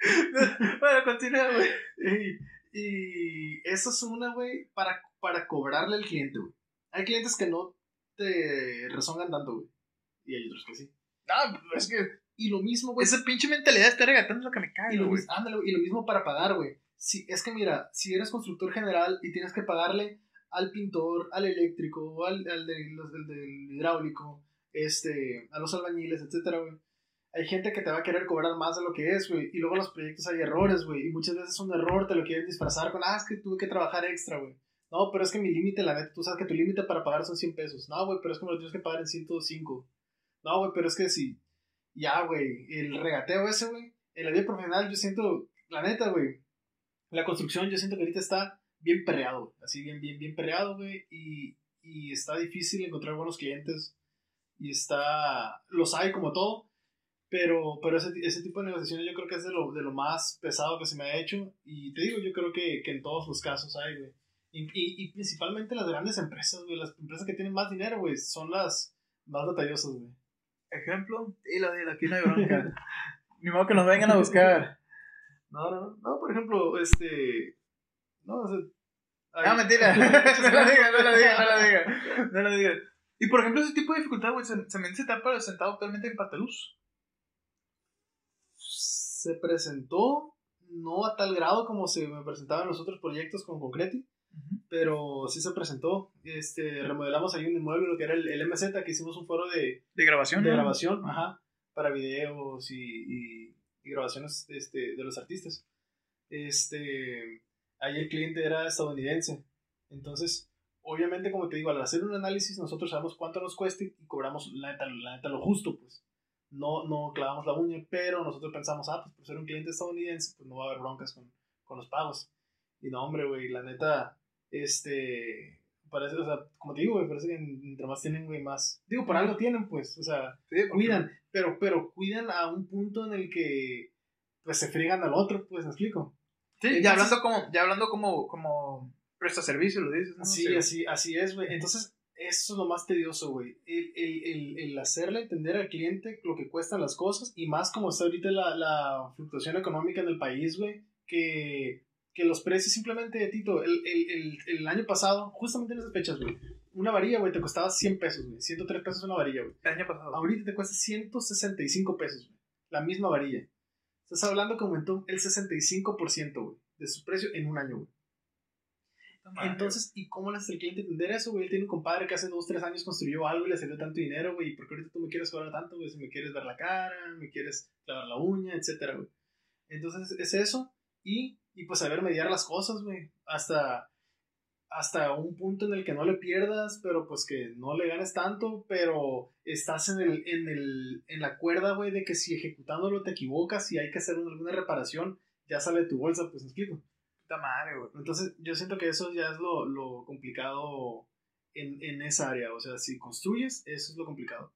bueno, continúa, güey. Y, y, eso es una, güey, para, para cobrarle al cliente, güey. Hay clientes que no te rezongan tanto, güey. Y hay otros que sí. Ah, es que. Y lo mismo, güey. Esa pinche mentalidad de estar regatando lo que me cae, güey. Ándale, y lo mismo para pagar, güey. Si, es que mira, si eres constructor general y tienes que pagarle al pintor, al eléctrico, al, al del hidráulico, este, a los albañiles, etcétera, güey. Hay gente que te va a querer cobrar más de lo que es, güey. Y luego en los proyectos hay errores, güey. Y muchas veces un error te lo quieren disfrazar con, ah, es que tuve que trabajar extra, güey. No, pero es que mi límite, la neta, tú sabes que tu límite para pagar son 100 pesos. No, güey, pero es que me lo tienes que pagar en 105. No, güey, pero es que sí. Ya, güey, el regateo ese, güey. En la vida profesional yo siento, la neta, güey. La construcción yo siento que ahorita está bien perreado, así bien, bien, bien perreado, güey. Y, y está difícil encontrar buenos clientes y está, los hay como todo, pero, pero ese, ese tipo de negociaciones yo creo que es de lo, de lo más pesado que se me ha hecho y te digo, yo creo que, que en todos los casos hay, güey. Y, y, y, principalmente las grandes empresas, güey, las empresas que tienen más dinero, güey, son las más batallosas, güey. Ejemplo, dilo, dilo, aquí no hay bronca. Ni modo que nos vengan a buscar. No, no, no, por ejemplo, este, no, o sea, Ah, mentira. no lo digas, no lo digas, no lo digas. No lo digas. Y por ejemplo, ese tipo de dificultad, güey, se, se, se está presentado actualmente en Parteluz. Se presentó, no a tal grado como se me presentaba en los otros proyectos con Concreti, pero sí se presentó. Este, remodelamos ahí un inmueble, lo que era el, el MZ, que hicimos un foro de, de grabación. De grabación, ajá, para videos y, y, y, grabaciones este, de los artistas. Este, ahí el cliente era estadounidense. Entonces, obviamente, como te digo, al hacer un análisis, nosotros sabemos cuánto nos cuesta y cobramos la neta, la neta lo justo, pues. No, no clavamos la uña, pero nosotros pensamos, ah, pues por ser un cliente estadounidense, pues no va a haber broncas con, con los pagos. Y no, hombre, güey, la neta, este, parece, o sea, como te digo, güey, parece que entre más tienen, güey, más, digo, por algo tienen, pues, o sea, cuidan, pero, pero cuidan a un punto en el que, pues, se friegan al otro, pues, ¿me explico? Sí, ya hablando como, ya hablando como, como presta servicio, lo dices, ¿no? Sí, así, así es, güey. Entonces, eso es lo más tedioso, güey. El, el, el, hacerle entender al cliente lo que cuestan las cosas y más como está ahorita la, la fluctuación económica en el país, güey, que, que los precios simplemente, Tito, el, el, el, año pasado, justamente en esas fechas, güey, una varilla, güey, te costaba 100 pesos, güey, 103 pesos una varilla, güey. El año pasado. Ahorita te cuesta 165 pesos, güey, la misma varilla. Estás hablando que aumentó el 65%, güey, de su precio en un año, güey. Entonces, ¿y cómo le hace el cliente entender eso, güey? Él tiene un compadre que hace dos, tres años construyó algo y le salió tanto dinero, güey. ¿Por qué ahorita tú me quieres cobrar tanto, güey? Si me quieres ver la cara, me quieres clavar la uña, etcétera, güey. Entonces, es eso. Y, y pues saber mediar las cosas, güey. Hasta, hasta un punto en el que no le pierdas, pero pues que no le ganes tanto, pero estás en, el, en, el, en la cuerda, güey, de que si ejecutándolo te equivocas y hay que hacer alguna reparación, ya sale de tu bolsa, pues me explico. Puta madre, güey. Entonces, yo siento que eso ya es lo, lo complicado en, en, esa área. O sea, si construyes, eso es lo complicado.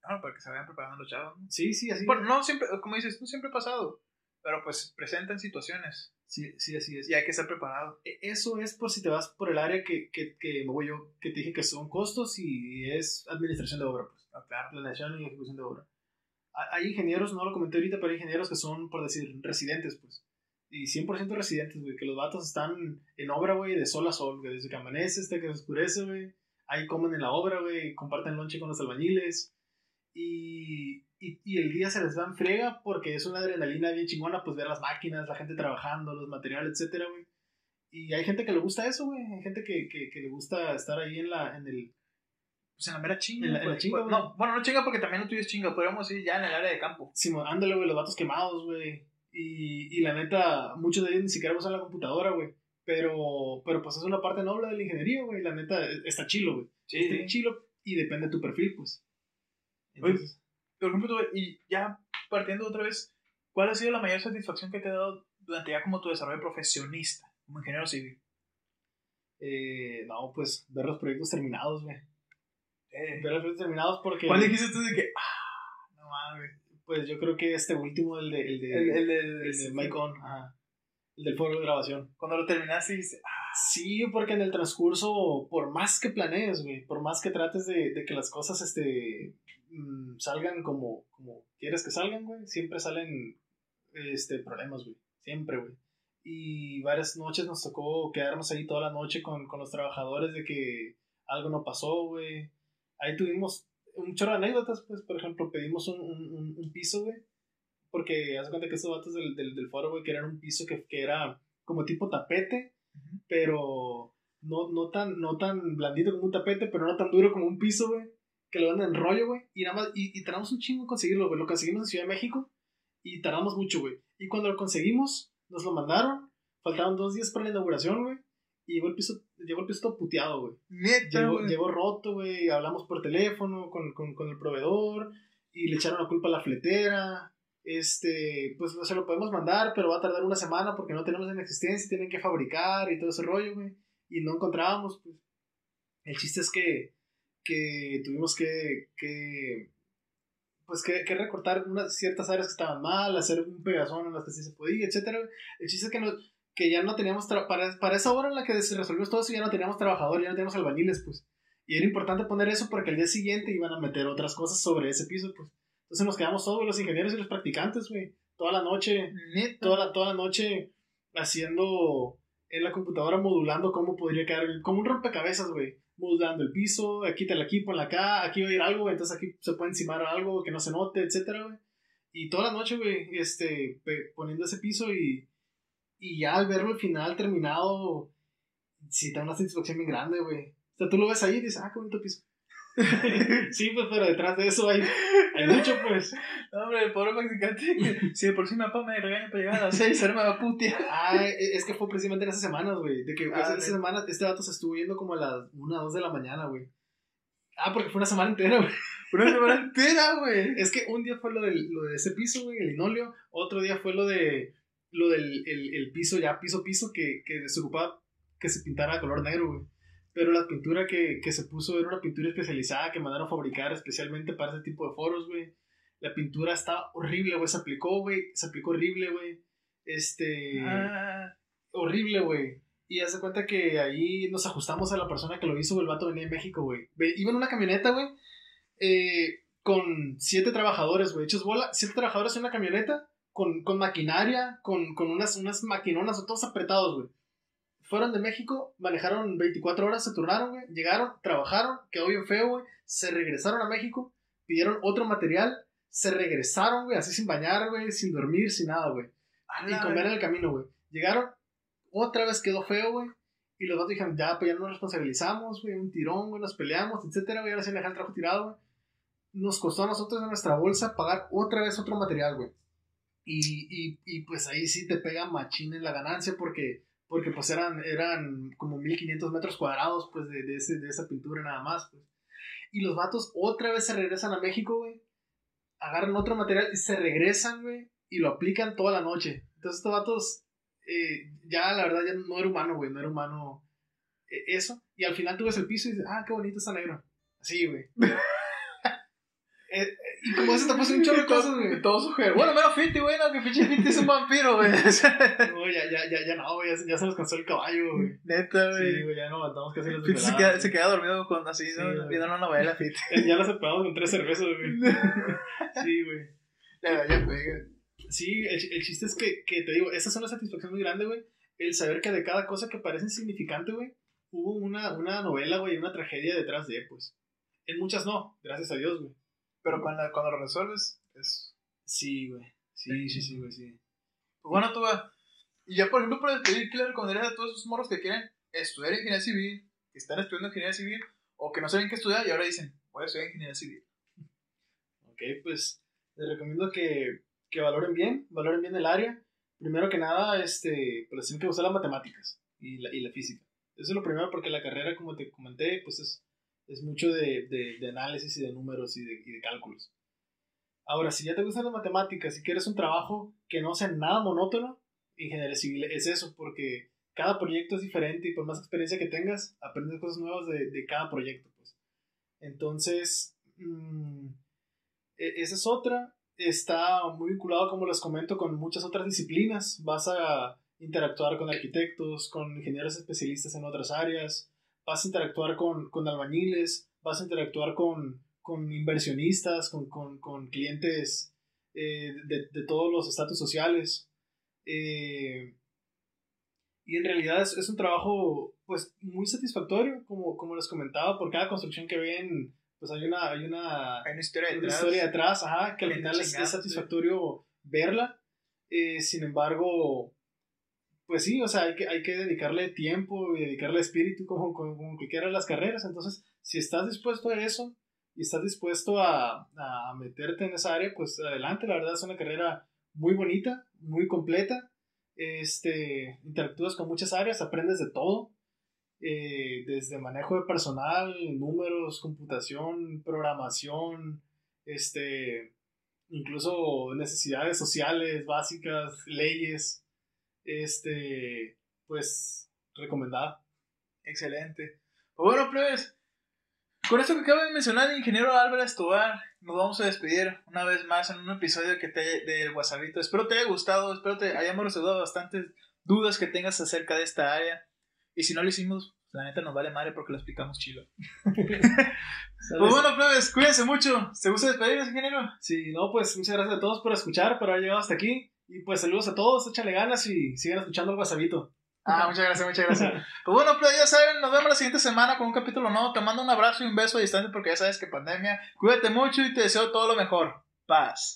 Claro, para que se vayan preparando los chavos. ¿no? Sí, sí, así. Bueno, no siempre, como dices, no siempre ha pasado. Pero pues presentan situaciones. Sí, sí, así es. Y hay que estar preparado. E, eso es por si te vas por el área que, que, que me voy yo, que te dije que son costos y es administración de obra, pues. Ah, claro. Planeación y ejecución de obra. Hay ingenieros, no lo comenté ahorita, pero hay ingenieros que son, por decir, residentes, pues y 100% residentes, güey, que los vatos están en obra, güey, de sol a sol, güey, desde que amanece hasta que se oscurece, güey. Ahí comen en la obra, güey, comparten lonche con los albañiles. Y, y, y, el día se les va en friega porque es una adrenalina bien chingona, pues ver las máquinas, la gente trabajando, los materiales, etcétera, güey. Y hay gente que le gusta eso, güey. Hay gente que, que, que, le gusta estar ahí en la, en el... Pues en la mera chinga. En la, en la chinga, No, bueno, no chinga porque también tuyo es chinga. Podríamos ir ya en el área de campo. Sí, ándale, güey, los vatos quemados, güey. Y, y la neta, muchos de ellos ni siquiera usan la computadora, güey. Pero, pero pues es una parte noble de la ingeniería, güey. La neta, está chilo, güey. Sí, está chilo y depende de tu perfil, pues. Entonces, por ejemplo, y ya partiendo otra vez, ¿cuál ha sido la mayor satisfacción que te ha dado durante ya como tu desarrollo profesionista, como ingeniero civil? Eh, no, pues ver los proyectos terminados, güey. Eh. Ver los proyectos terminados porque. ¿Cuál dijiste tú de que, ah, no mames? Pues yo creo que este último, el de, el de, El, el, de- el de Mike On, ajá. El del foro de grabación. Cuando lo terminaste dijiste, ah, Sí, porque en el transcurso, por más que planees, güey, por más que trates de, de que las cosas este, mm, salgan como, como quieres que salgan, güey, siempre salen este, problemas, güey. Siempre, güey. Y varias noches nos tocó quedarnos ahí toda la noche con, con los trabajadores de que algo no pasó, güey. Ahí tuvimos un chorro de anécdotas, pues, por ejemplo, pedimos un, un, un- piso, güey. Porque haz cuenta que estos vatos del, del, del foro, güey, que eran un piso que, que era como tipo tapete, pero no, no, tan, no tan blandito como un tapete, pero no tan duro como un piso, güey. Que lo venden en rollo, güey. Y nada más, y, y tardamos un chingo en conseguirlo, güey. Lo conseguimos en Ciudad de México y tardamos mucho, güey. Y cuando lo conseguimos, nos lo mandaron. Faltaban dos días para la inauguración, güey. Y llegó el piso, llegó el piso todo puteado, güey. neta, Llegó, güey. llegó roto, güey. Hablamos por teléfono con, con, con el proveedor y le echaron la culpa a la fletera. Este, pues se lo podemos mandar, pero va a tardar una semana porque no tenemos en existencia, tienen que fabricar y todo ese rollo, güey. Y no encontrábamos, pues. El chiste es que, que tuvimos que, que pues que, que recortar unas ciertas áreas que estaban mal, hacer un pegazón en las que sí se podía, etcétera. El chiste es que, no, que ya no teníamos, para, para esa hora en la que se resolvió todo eso, ya no teníamos trabajadores, ya no teníamos albañiles, pues. Y era importante poner eso porque al día siguiente iban a meter otras cosas sobre ese piso, pues. Entonces nos quedamos todos, los ingenieros y los practicantes, güey. Toda la noche, Neta. toda la, toda la noche haciendo en la computadora modulando cómo podría quedar, como un rompecabezas, güey. Modulando el piso, la aquí, ponla acá, aquí va a ir algo, entonces aquí se puede encimar algo que no se note, etcétera, güey. Y toda la noche, güey, este, poniendo ese piso y, y ya al verlo al final terminado, sí, te da una satisfacción bien grande, güey. O sea, tú lo ves ahí y dices, ah, qué bonito piso. sí, pues, pero detrás de eso hay, hay mucho, pues. No, hombre, el pobre practicante. si de por sí mi papá me regaña para llegar a las 6, ahora me va a putear. Ah, e- es que fue precisamente en esas semanas, güey. De que Ah, esas semanas este dato se estuvo yendo como a las 1 o 2 de la mañana, güey. Ah, porque fue una semana entera, güey. Una semana entera, güey. Es que un día fue lo, del, lo de ese piso, güey, el linoleo. Otro día fue lo de lo del el, el piso, ya piso, piso, que, que se ocupaba que se pintara a color negro, güey. Pero la pintura que, que se puso era una pintura especializada que mandaron a fabricar especialmente para ese tipo de foros, güey. La pintura está horrible, güey. Se aplicó, güey. Se aplicó horrible, güey. Este Ah, horrible, güey. Y haz de cuenta que ahí nos ajustamos a la persona que lo hizo, güey, el vato venía de México, güey. Iba en una camioneta, güey, eh, con siete trabajadores, güey, hechos bola, siete trabajadores en una camioneta, con, con maquinaria, con, con unas, unas maquinonas, todos apretados, güey. Fueron de México, manejaron 24 horas, se turnaron, güey, llegaron, trabajaron, quedó bien feo, güey, se regresaron a México, pidieron otro material, se regresaron, güey, así sin bañar, güey, sin dormir, sin nada, güey y comer en el camino, güey. Llegaron, otra vez quedó feo, güey. Y los vatos dijeron, ya, pues ya nos responsabilizamos, güey, un tirón, güey, nos peleamos, etcétera, güey, ahora sí dejar el trabajo tirado, güey. Nos costó a nosotros en nuestra bolsa pagar otra vez otro material, güey. Y, y, y pues ahí sí te pega machín en la ganancia porque, porque pues eran, eran como 1500 metros cuadrados, pues, de, de, ese, de esa pintura nada más, pues. Y los vatos otra vez se regresan a México, güey. Agarran otro material y se regresan, güey. Y lo aplican toda la noche. Entonces estos vatos, eh, ya la verdad, ya no era humano, güey. No era humano eh, eso. Y al final tú ves el piso y dices, ah, qué bonito está negro. Así, güey. Eh, y como eso te pasa un chorro de cosas, güey. Todo. Bueno, menos Fiti, güey, no, que pinche Fiti es un vampiro, güey. No, ya, ya, ya, ya no, güey. Ya, se- ya nos cansó el caballo, güey. Neta, Sí, güey. güey, ya no aguantamos casi las Fiti se queda, se queda dormido con así, Sí, ¿no? güey. Viendo una novela, Fiti. Eh, Ya lo separamos con tres cervezas, güey. Sí, güey. Ya, ya pega. Sí, el, el chiste es que, que te digo, esa es una satisfacción muy grande, güey. El saber que de cada cosa que parece insignificante, güey, hubo una, una novela, güey, una tragedia detrás de, pues. En muchas no, gracias a Dios, güey. Pero cuando, cuando lo resuelves, es. Sí, güey. Sí, sí, sí, güey, sí. Pues bueno, tú, va. Y ya, por ejemplo, para despedir, ¿qué le recomendarías a todos esos morros que quieren estudiar ingeniería civil, que están estudiando ingeniería civil, o que no saben qué estudiar y ahora dicen, voy a estudiar ingeniería civil? Ok, pues les recomiendo que, que valoren bien, valoren bien el área. Primero que nada, este, pues tienen que gustar las matemáticas y la, y la física. Eso es lo primero porque la carrera, como te comenté, pues es, es mucho de, de, análisis y de números y de, y de cálculos. Ahora, si ya te gustan las matemáticas y quieres un trabajo que no sea nada monótono, ingeniería civil es eso, porque cada proyecto es diferente y por más experiencia que tengas, aprendes cosas nuevas de, de cada proyecto. Pues. Entonces, mm, e, esa es otra. Está muy vinculado, como les comento, con muchas otras disciplinas. Vas a interactuar con arquitectos, con ingenieros especialistas en otras áreas, vas a interactuar con, con albañiles, vas a interactuar con, con inversionistas, con, con, con clientes eh, de, de, todos los estatus sociales. Eh, y en realidad es, es, un trabajo pues muy satisfactorio, como, como les comentaba, por cada construcción que ven, pues hay una, hay una, hay una historia una detrás. historia detrás, ajá, que al final es satisfactorio verla. Eh, sin embargo, pues sí, o sea, hay que, hay que dedicarle tiempo y dedicarle espíritu como, como, como cualquiera de las carreras. Entonces, si estás dispuesto a eso y estás dispuesto a, a meterte en esa área, pues adelante. La verdad es una carrera muy bonita, muy completa. Este, interactúas con muchas áreas, aprendes de todo. Eh, desde manejo de personal, números, computación, programación, este, incluso necesidades sociales básicas, leyes, este, pues, recomendada. Excelente. Pues bueno, plebes, con esto que acabo de mencionar el ingeniero Álvarez Tobar, nos vamos a despedir una vez más en un episodio que te, del WhatsAppito. Espero te haya gustado, espero te hayamos resuelto bastantes dudas que tengas acerca de esta área. Y si no lo hicimos, la neta nos vale madre porque lo explicamos chido. pues bueno, plebes, cuídense mucho. ¿Se gusta despedirnos, ingeniero? Sí, no, pues muchas gracias a todos por escuchar, por haber llegado hasta aquí. Y pues saludos a todos, échale ganas y sigan escuchando el WhatsAppito. Ah, muchas gracias, muchas gracias. Pues bueno, pues ya saben, nos vemos la siguiente semana con un capítulo nuevo. Te mando un abrazo y un beso a distancia porque ya sabes que pandemia. Cuídate mucho y te deseo todo lo mejor. Paz.